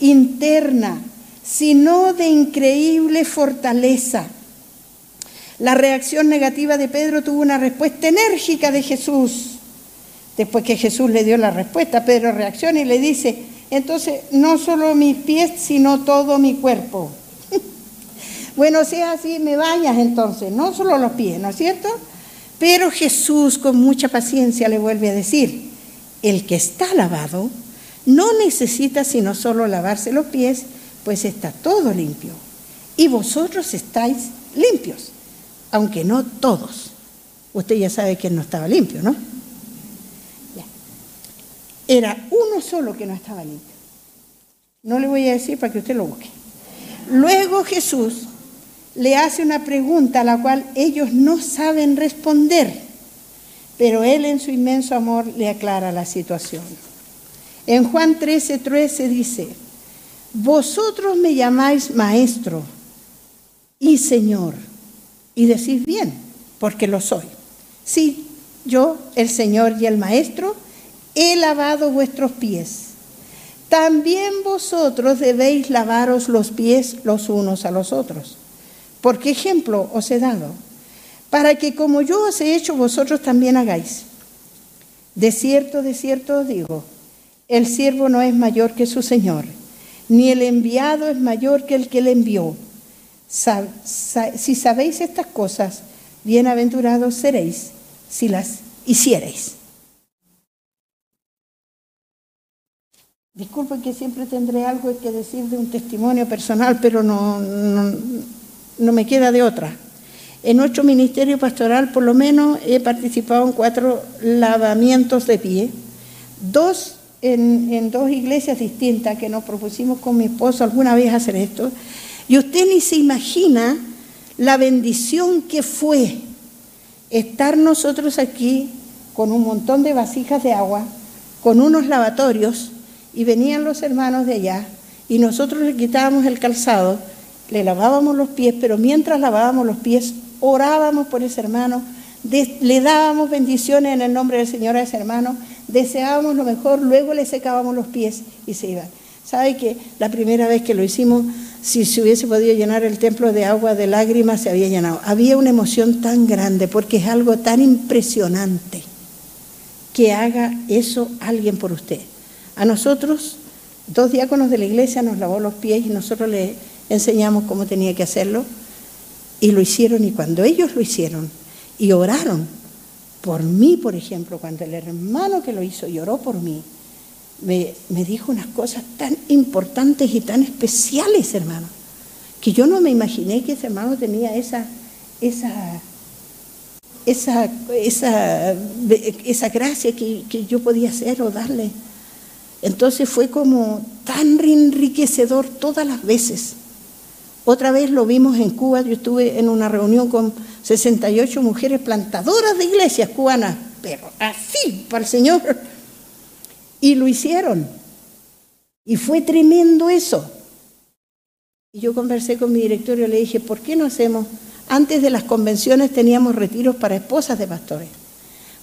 interna, sino de increíble fortaleza. La reacción negativa de Pedro tuvo una respuesta enérgica de Jesús. Después que Jesús le dio la respuesta, Pedro reacciona y le dice, entonces no solo mis pies, sino todo mi cuerpo. *laughs* bueno, si es así, me vayas entonces, no solo los pies, ¿no es cierto? Pero Jesús con mucha paciencia le vuelve a decir, el que está lavado no necesita sino solo lavarse los pies, pues está todo limpio. Y vosotros estáis limpios, aunque no todos. Usted ya sabe que no estaba limpio, ¿no? Era uno solo que no estaba limpio. No le voy a decir para que usted lo busque. Luego Jesús le hace una pregunta a la cual ellos no saben responder, pero él en su inmenso amor le aclara la situación. En Juan 13, 13 dice, vosotros me llamáis maestro y señor, y decís bien, porque lo soy. Sí, yo, el Señor y el Maestro, he lavado vuestros pies. También vosotros debéis lavaros los pies los unos a los otros. Porque ejemplo os he dado, para que como yo os he hecho, vosotros también hagáis. De cierto, de cierto os digo, el siervo no es mayor que su Señor, ni el enviado es mayor que el que le envió. Si sabéis estas cosas, bienaventurados seréis si las hiciereis. Disculpen que siempre tendré algo que decir de un testimonio personal, pero no, no me queda de otra. En nuestro ministerio pastoral, por lo menos, he participado en cuatro lavamientos de pie, dos en, dos iglesias distintas que nos propusimos con mi esposo alguna vez hacer esto, y usted ni se imagina la bendición que fue estar nosotros aquí con un montón de vasijas de agua, con unos lavatorios, y venían los hermanos de allá, y nosotros le quitábamos el calzado, le lavábamos los pies, pero mientras lavábamos los pies, orábamos por ese hermano, le dábamos bendiciones en el nombre del Señor a ese hermano, deseábamos lo mejor, luego le secábamos los pies y se iban. ¿Sabe que la primera vez que lo hicimos, si se hubiese podido llenar el templo de agua de lágrimas, se había llenado? Había una emoción tan grande porque es algo tan impresionante que haga eso alguien por usted. A nosotros, dos diáconos de la iglesia nos lavó los pies y nosotros le enseñamos cómo tenía que hacerlo y lo hicieron y cuando ellos lo hicieron y oraron por mí, por ejemplo, cuando el hermano que lo hizo lloró por mí, me, dijo unas cosas tan importantes y tan especiales, hermano, que yo no me imaginé que ese hermano tenía esa, esa, esa, esa, esa gracia que, que yo podía hacer o darle. Entonces fue como tan enriquecedor todas las veces. Otra vez lo vimos en Cuba, yo estuve en una reunión con 68 mujeres plantadoras de iglesias cubanas, pero así, para el Señor. Y lo hicieron. Y fue tremendo eso. Y yo conversé con mi directorio y le dije, ¿por qué no hacemos? Antes de las convenciones teníamos retiros para esposas de pastores.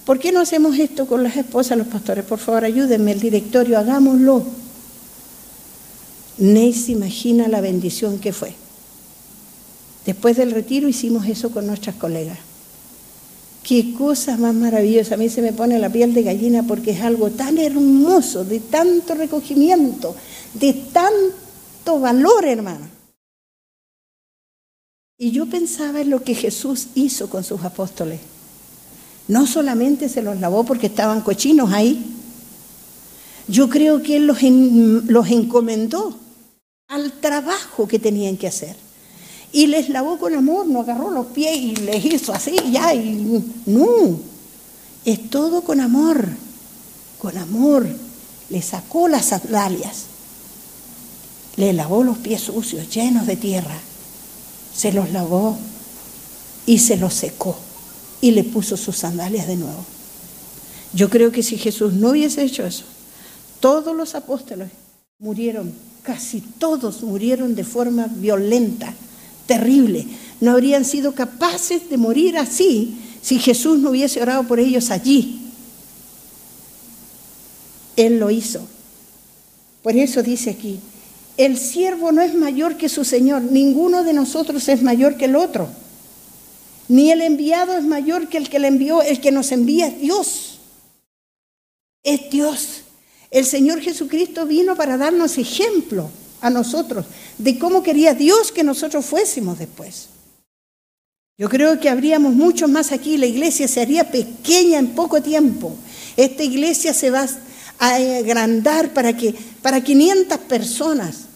¿Por qué no hacemos esto con las esposas los pastores? Por favor, ayúdenme, el directorio, hagámoslo. Ney se imagina la bendición que fue. Después del retiro hicimos eso con nuestras colegas. Qué cosa más maravillosa. A mí se me pone la piel de gallina porque es algo tan hermoso, de tanto recogimiento, de tanto valor, hermano. Y yo pensaba en lo que Jesús hizo con sus apóstoles. No solamente se los lavó porque estaban cochinos ahí. Yo creo que Él los, los encomendó al trabajo que tenían que hacer. Y les lavó con amor, no agarró los pies y les hizo así, ya, y no. Es todo con amor, con amor. Le sacó las sandalias, le lavó los pies sucios, llenos de tierra, se los lavó y se los secó y le puso sus sandalias de nuevo. Yo creo que si Jesús no hubiese hecho eso, todos los apóstoles murieron, casi todos murieron de forma violenta, terrible. No habrían sido capaces de morir así si Jesús no hubiese orado por ellos allí. Él lo hizo. Por eso dice aquí, el siervo no es mayor que su Señor, ninguno de nosotros es mayor que el otro. Ni el enviado es mayor que el que le envió, el que nos envía es Dios. Es Dios. El Señor Jesucristo vino para darnos ejemplo a nosotros de cómo quería Dios que nosotros fuésemos después. Yo creo que habríamos muchos más aquí, la iglesia se haría pequeña en poco tiempo. Esta iglesia se va a agrandar para que para 500 personas.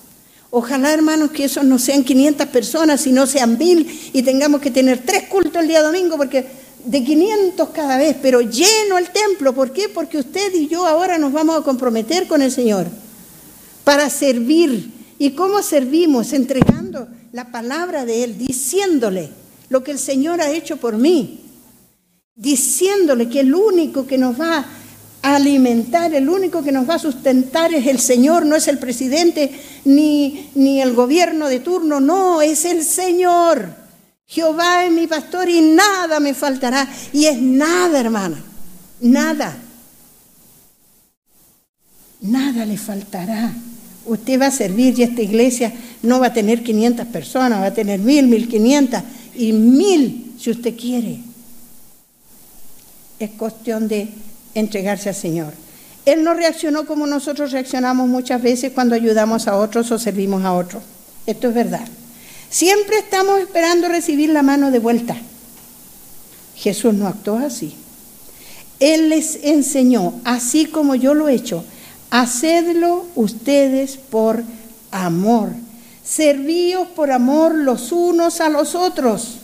Ojalá, hermanos, que esos no sean 500 personas, sino sean mil y tengamos que tener tres cultos el día domingo, porque de 500 cada vez, pero lleno el templo. ¿Por qué? Porque usted y yo ahora nos vamos a comprometer con el Señor para servir. ¿Y cómo servimos? Entregando la palabra de Él, diciéndole lo que el Señor ha hecho por mí, diciéndole que el único que nos va alimentar, el único que nos va a sustentar es el Señor, no es el presidente ni, ni el gobierno de turno, no, es el Señor. Jehová es mi pastor y nada me faltará. Y es nada, hermana, nada. Nada le faltará. Usted va a servir y esta iglesia no va a tener 500 personas, va a tener mil, mil quinientas y mil si usted quiere. Es cuestión de entregarse al Señor. Él no reaccionó como nosotros reaccionamos muchas veces cuando ayudamos a otros o servimos a otros. Esto es verdad. Siempre estamos esperando recibir la mano de vuelta. Jesús no actuó así. Él les enseñó, así como yo lo he hecho, hacedlo ustedes por amor. Servíos por amor los unos a los otros.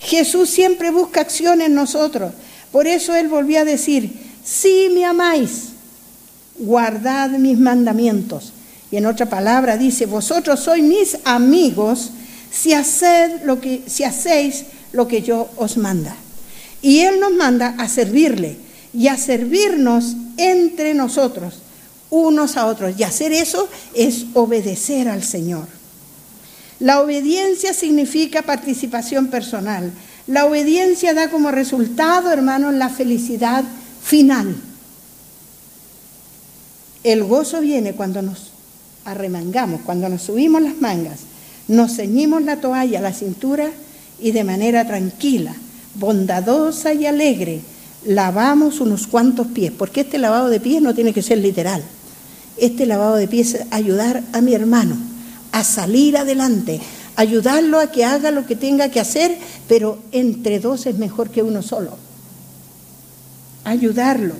Jesús siempre busca acción en nosotros. Por eso él volvió a decir, si me amáis, guardad mis mandamientos. Y en otra palabra dice, vosotros sois mis amigos si, si hacéis lo que yo os manda. Y él nos manda a servirle y a servirnos entre nosotros, unos a otros. Y hacer eso es obedecer al Señor. La obediencia significa participación personal. La obediencia da como resultado, hermanos, la felicidad final. El gozo viene cuando nos arremangamos, cuando nos subimos las mangas, nos ceñimos la toalla a la cintura y de manera tranquila, bondadosa y alegre lavamos unos cuantos pies, porque este lavado de pies no tiene que ser literal. Este lavado de pies es ayudar a mi hermano a salir adelante, ayudarlo a que haga lo que tenga que hacer, pero entre dos es mejor que uno solo. Ayudarlo.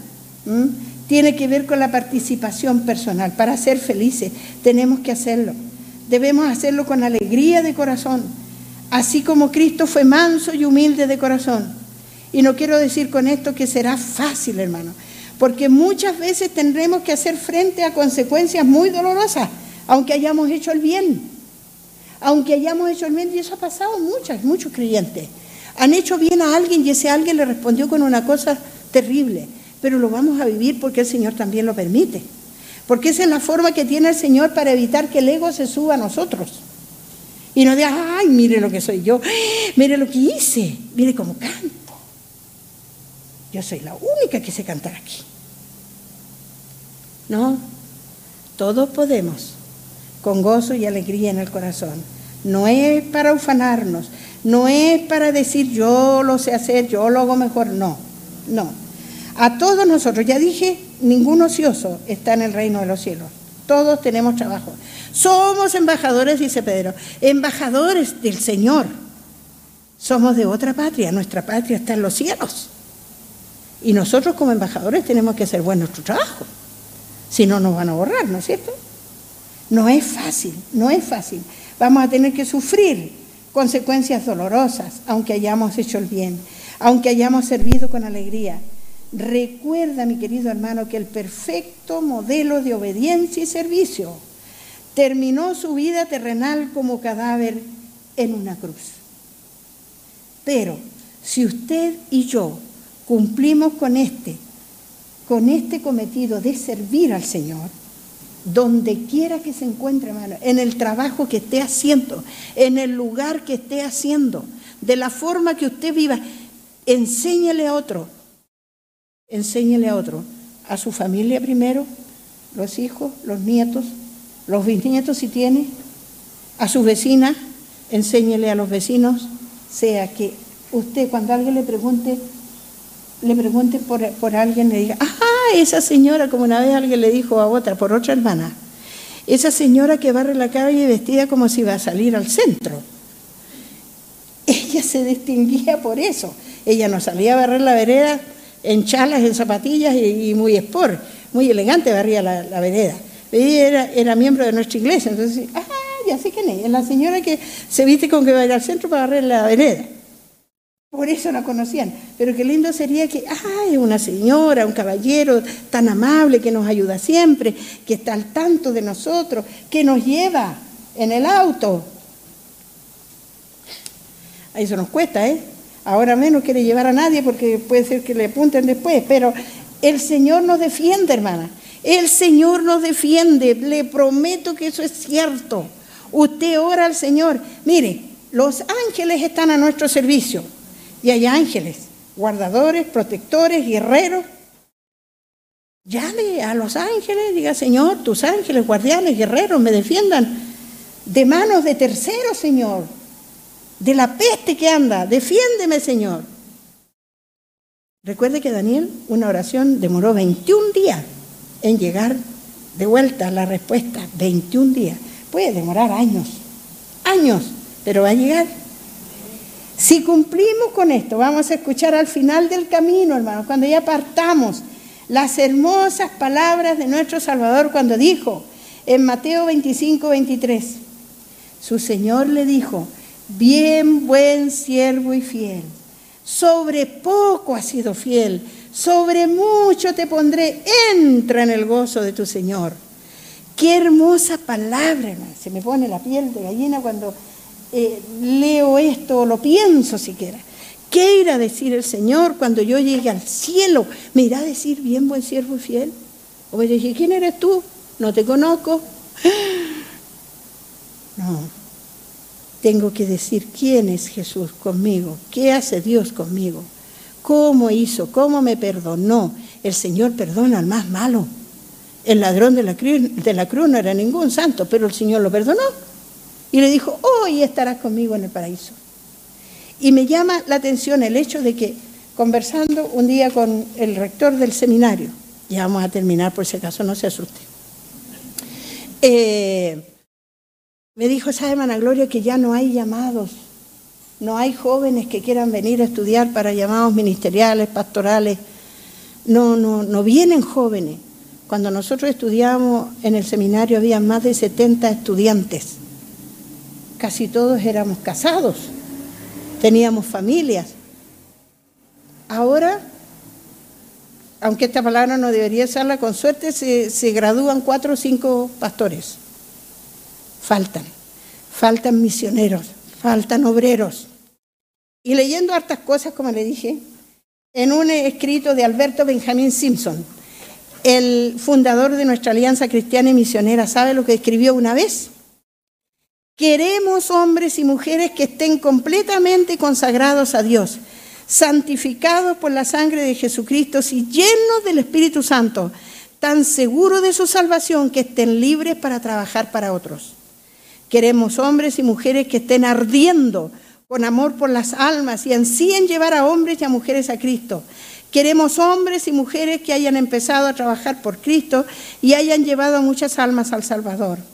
Tiene que ver con la participación personal. Para ser felices tenemos que hacerlo. Debemos hacerlo con alegría de corazón, así como Cristo fue manso y humilde de corazón. Y no quiero decir con esto que será fácil, hermano, porque muchas veces tendremos que hacer frente a consecuencias muy dolorosas, aunque hayamos hecho el bien aunque hayamos hecho el bien, y eso ha pasado muchas, muchos creyentes. Han hecho bien a alguien y ese alguien le respondió con una cosa terrible, pero lo vamos a vivir porque el Señor también lo permite. Porque esa es la forma que tiene el Señor para evitar que el ego se suba a nosotros. Y no diga, ay, mire lo que soy yo, mire lo que hice, mire cómo canto. Yo soy la única que sé cantar aquí. No, todos podemos con gozo y alegría en el corazón. No es para ufanarnos, No es para decir yo lo sé hacer, yo lo hago mejor, no, no. A todos nosotros, ya dije, ningún ocioso está en el reino de los cielos. Todos tenemos trabajo. Somos embajadores, dice Pedro, embajadores del Señor. Somos de otra patria, nuestra patria está en los cielos. Y nosotros como embajadores tenemos que hacer buen nuestro trabajo. Si no, nos van a borrar, ¿no es cierto? No es fácil, no es fácil. Vamos a tener que sufrir consecuencias dolorosas, aunque hayamos hecho el bien, aunque hayamos servido con alegría. Recuerda, mi querido hermano, que el perfecto modelo de obediencia y servicio terminó su vida terrenal como cadáver en una cruz. Pero si usted y yo cumplimos con este, con este cometido de servir al Señor, donde quiera que se encuentre, hermano, en el trabajo que esté haciendo, en el lugar que esté haciendo, de la forma que usted viva, enséñele a otro, enséñele a otro, a su familia primero, los hijos, los nietos, los bisnietos si tiene, a sus vecinas, enséñele a los vecinos, sea que usted cuando alguien le pregunte, le pregunte por, por alguien, le diga, ah, esa señora, como una vez alguien le dijo a otra, por otra hermana, esa señora que barre la calle vestida como si iba a salir al centro. Ella se distinguía por eso. Ella no salía a barrer la vereda en chalas, en zapatillas y, muy sport, muy elegante barría la, vereda. Ella era, era, miembro de nuestra iglesia, entonces, ah, ya sé quién es, es la señora que se viste con que va a ir al centro para barrer la vereda. Por eso la conocían. Pero qué lindo sería que, ay, una señora, un caballero tan amable que nos ayuda siempre, que está al tanto de nosotros, que nos lleva en el auto. Eso nos cuesta, ¿eh? Ahora menos quiere llevar a nadie porque puede ser que le apunten después, pero el Señor nos defiende, hermana. El Señor nos defiende. Le prometo que eso es cierto. Usted ora al Señor. Mire, los ángeles están a nuestro servicio y hay ángeles, guardadores, protectores, guerreros. Llame a los ángeles, diga, Señor, tus ángeles, guardianes, guerreros, me defiendan de manos de terceros, Señor, de la peste que anda, defiéndeme, Señor. Recuerde que Daniel, una oración demoró 21 días en llegar de vuelta la respuesta, 21 días. Puede demorar años, años, pero va a llegar. Si cumplimos con esto, vamos a escuchar al final del camino, hermanos, cuando ya partamos, las hermosas palabras de nuestro Salvador cuando dijo en Mateo 25, 23, su Señor le dijo, bien buen siervo y fiel, sobre poco has sido fiel, sobre mucho te pondré, entra en el gozo de tu Señor. Qué hermosa palabra, hermano. se me pone la piel de gallina cuando eh, leo esto o lo pienso siquiera. ¿Qué irá a decir el Señor cuando yo llegue al cielo? ¿Me irá a decir bien buen siervo y fiel? O me dirá, ¿quién eres tú? No te conozco. *gasps* No. Tengo que decir quién es Jesús conmigo, qué hace Dios conmigo, cómo hizo, cómo me perdonó. El Señor perdona al más malo. El ladrón de la, de la cruz no era ningún santo, pero el Señor lo perdonó. Y le dijo, hoy estarás conmigo en el paraíso. Y me llama la atención el hecho de que, conversando un día con el rector del seminario, ya vamos a terminar por si acaso no se asuste, eh, me dijo, ¿sabe, hermana Gloria, que ya no hay llamados? No hay jóvenes que quieran venir a estudiar para llamados ministeriales, pastorales. No, no, no vienen jóvenes. Cuando nosotros estudiamos en el seminario había más de 70 estudiantes casi todos éramos casados, teníamos familias. Ahora, aunque esta palabra no debería serla, con suerte se, gradúan cuatro o cinco pastores. Faltan, faltan misioneros, faltan obreros. Y leyendo hartas cosas, como le dije, en un escrito de Alberto Benjamín Simpson, el fundador de nuestra Alianza Cristiana y Misionera, ¿sabe lo que escribió una vez? Queremos hombres y mujeres que estén completamente consagrados a Dios, santificados por la sangre de Jesucristo y llenos del Espíritu Santo, tan seguros de su salvación que estén libres para trabajar para otros. Queremos hombres y mujeres que estén ardiendo con amor por las almas y ansíen llevar a hombres y a mujeres a Cristo. Queremos hombres y mujeres que hayan empezado a trabajar por Cristo y hayan llevado a muchas almas al Salvador.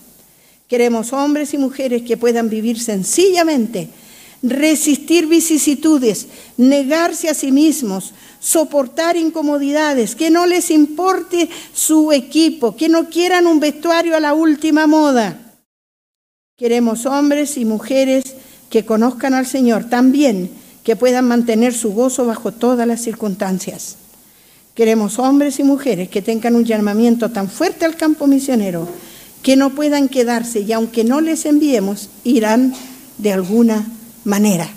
Queremos hombres y mujeres que puedan vivir sencillamente, resistir vicisitudes, negarse a sí mismos, soportar incomodidades, que no les importe su equipo, que no quieran un vestuario a la última moda. Queremos hombres y mujeres que conozcan al Señor también, que puedan mantener su gozo bajo todas las circunstancias. Queremos hombres y mujeres que tengan un llamamiento tan fuerte al campo misionero que no puedan quedarse y aunque no les enviemos, irán de alguna manera.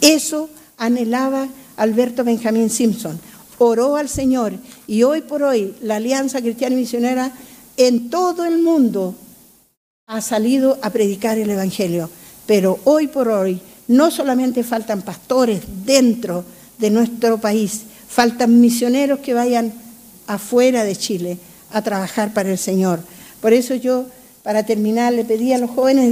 Eso anhelaba Alberto Benjamín Simpson. Oró al Señor y hoy por hoy la Alianza Cristiana y Misionera en todo el mundo ha salido a predicar el Evangelio. Pero hoy por hoy no solamente faltan pastores dentro de nuestro país, faltan misioneros que vayan afuera de Chile a trabajar para el Señor. Por eso yo, para terminar, le pedí a los jóvenes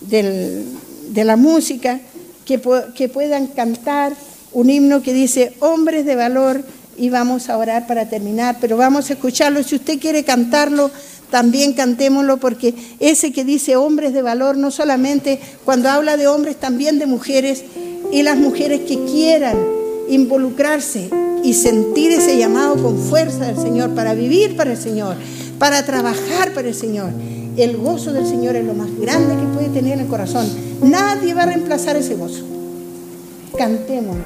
de la música que, que puedan cantar un himno que dice hombres de valor y vamos a orar para terminar, pero vamos a escucharlo. Si usted quiere cantarlo, también cantémoslo porque ese que dice hombres de valor, no solamente cuando habla de hombres, también de mujeres y las mujeres que quieran involucrarse y sentir ese llamado con fuerza del Señor para vivir para el Señor, para trabajar para el Señor. El gozo del Señor es lo más grande que puede tener en el corazón. Nadie va a reemplazar ese gozo. Cantemos.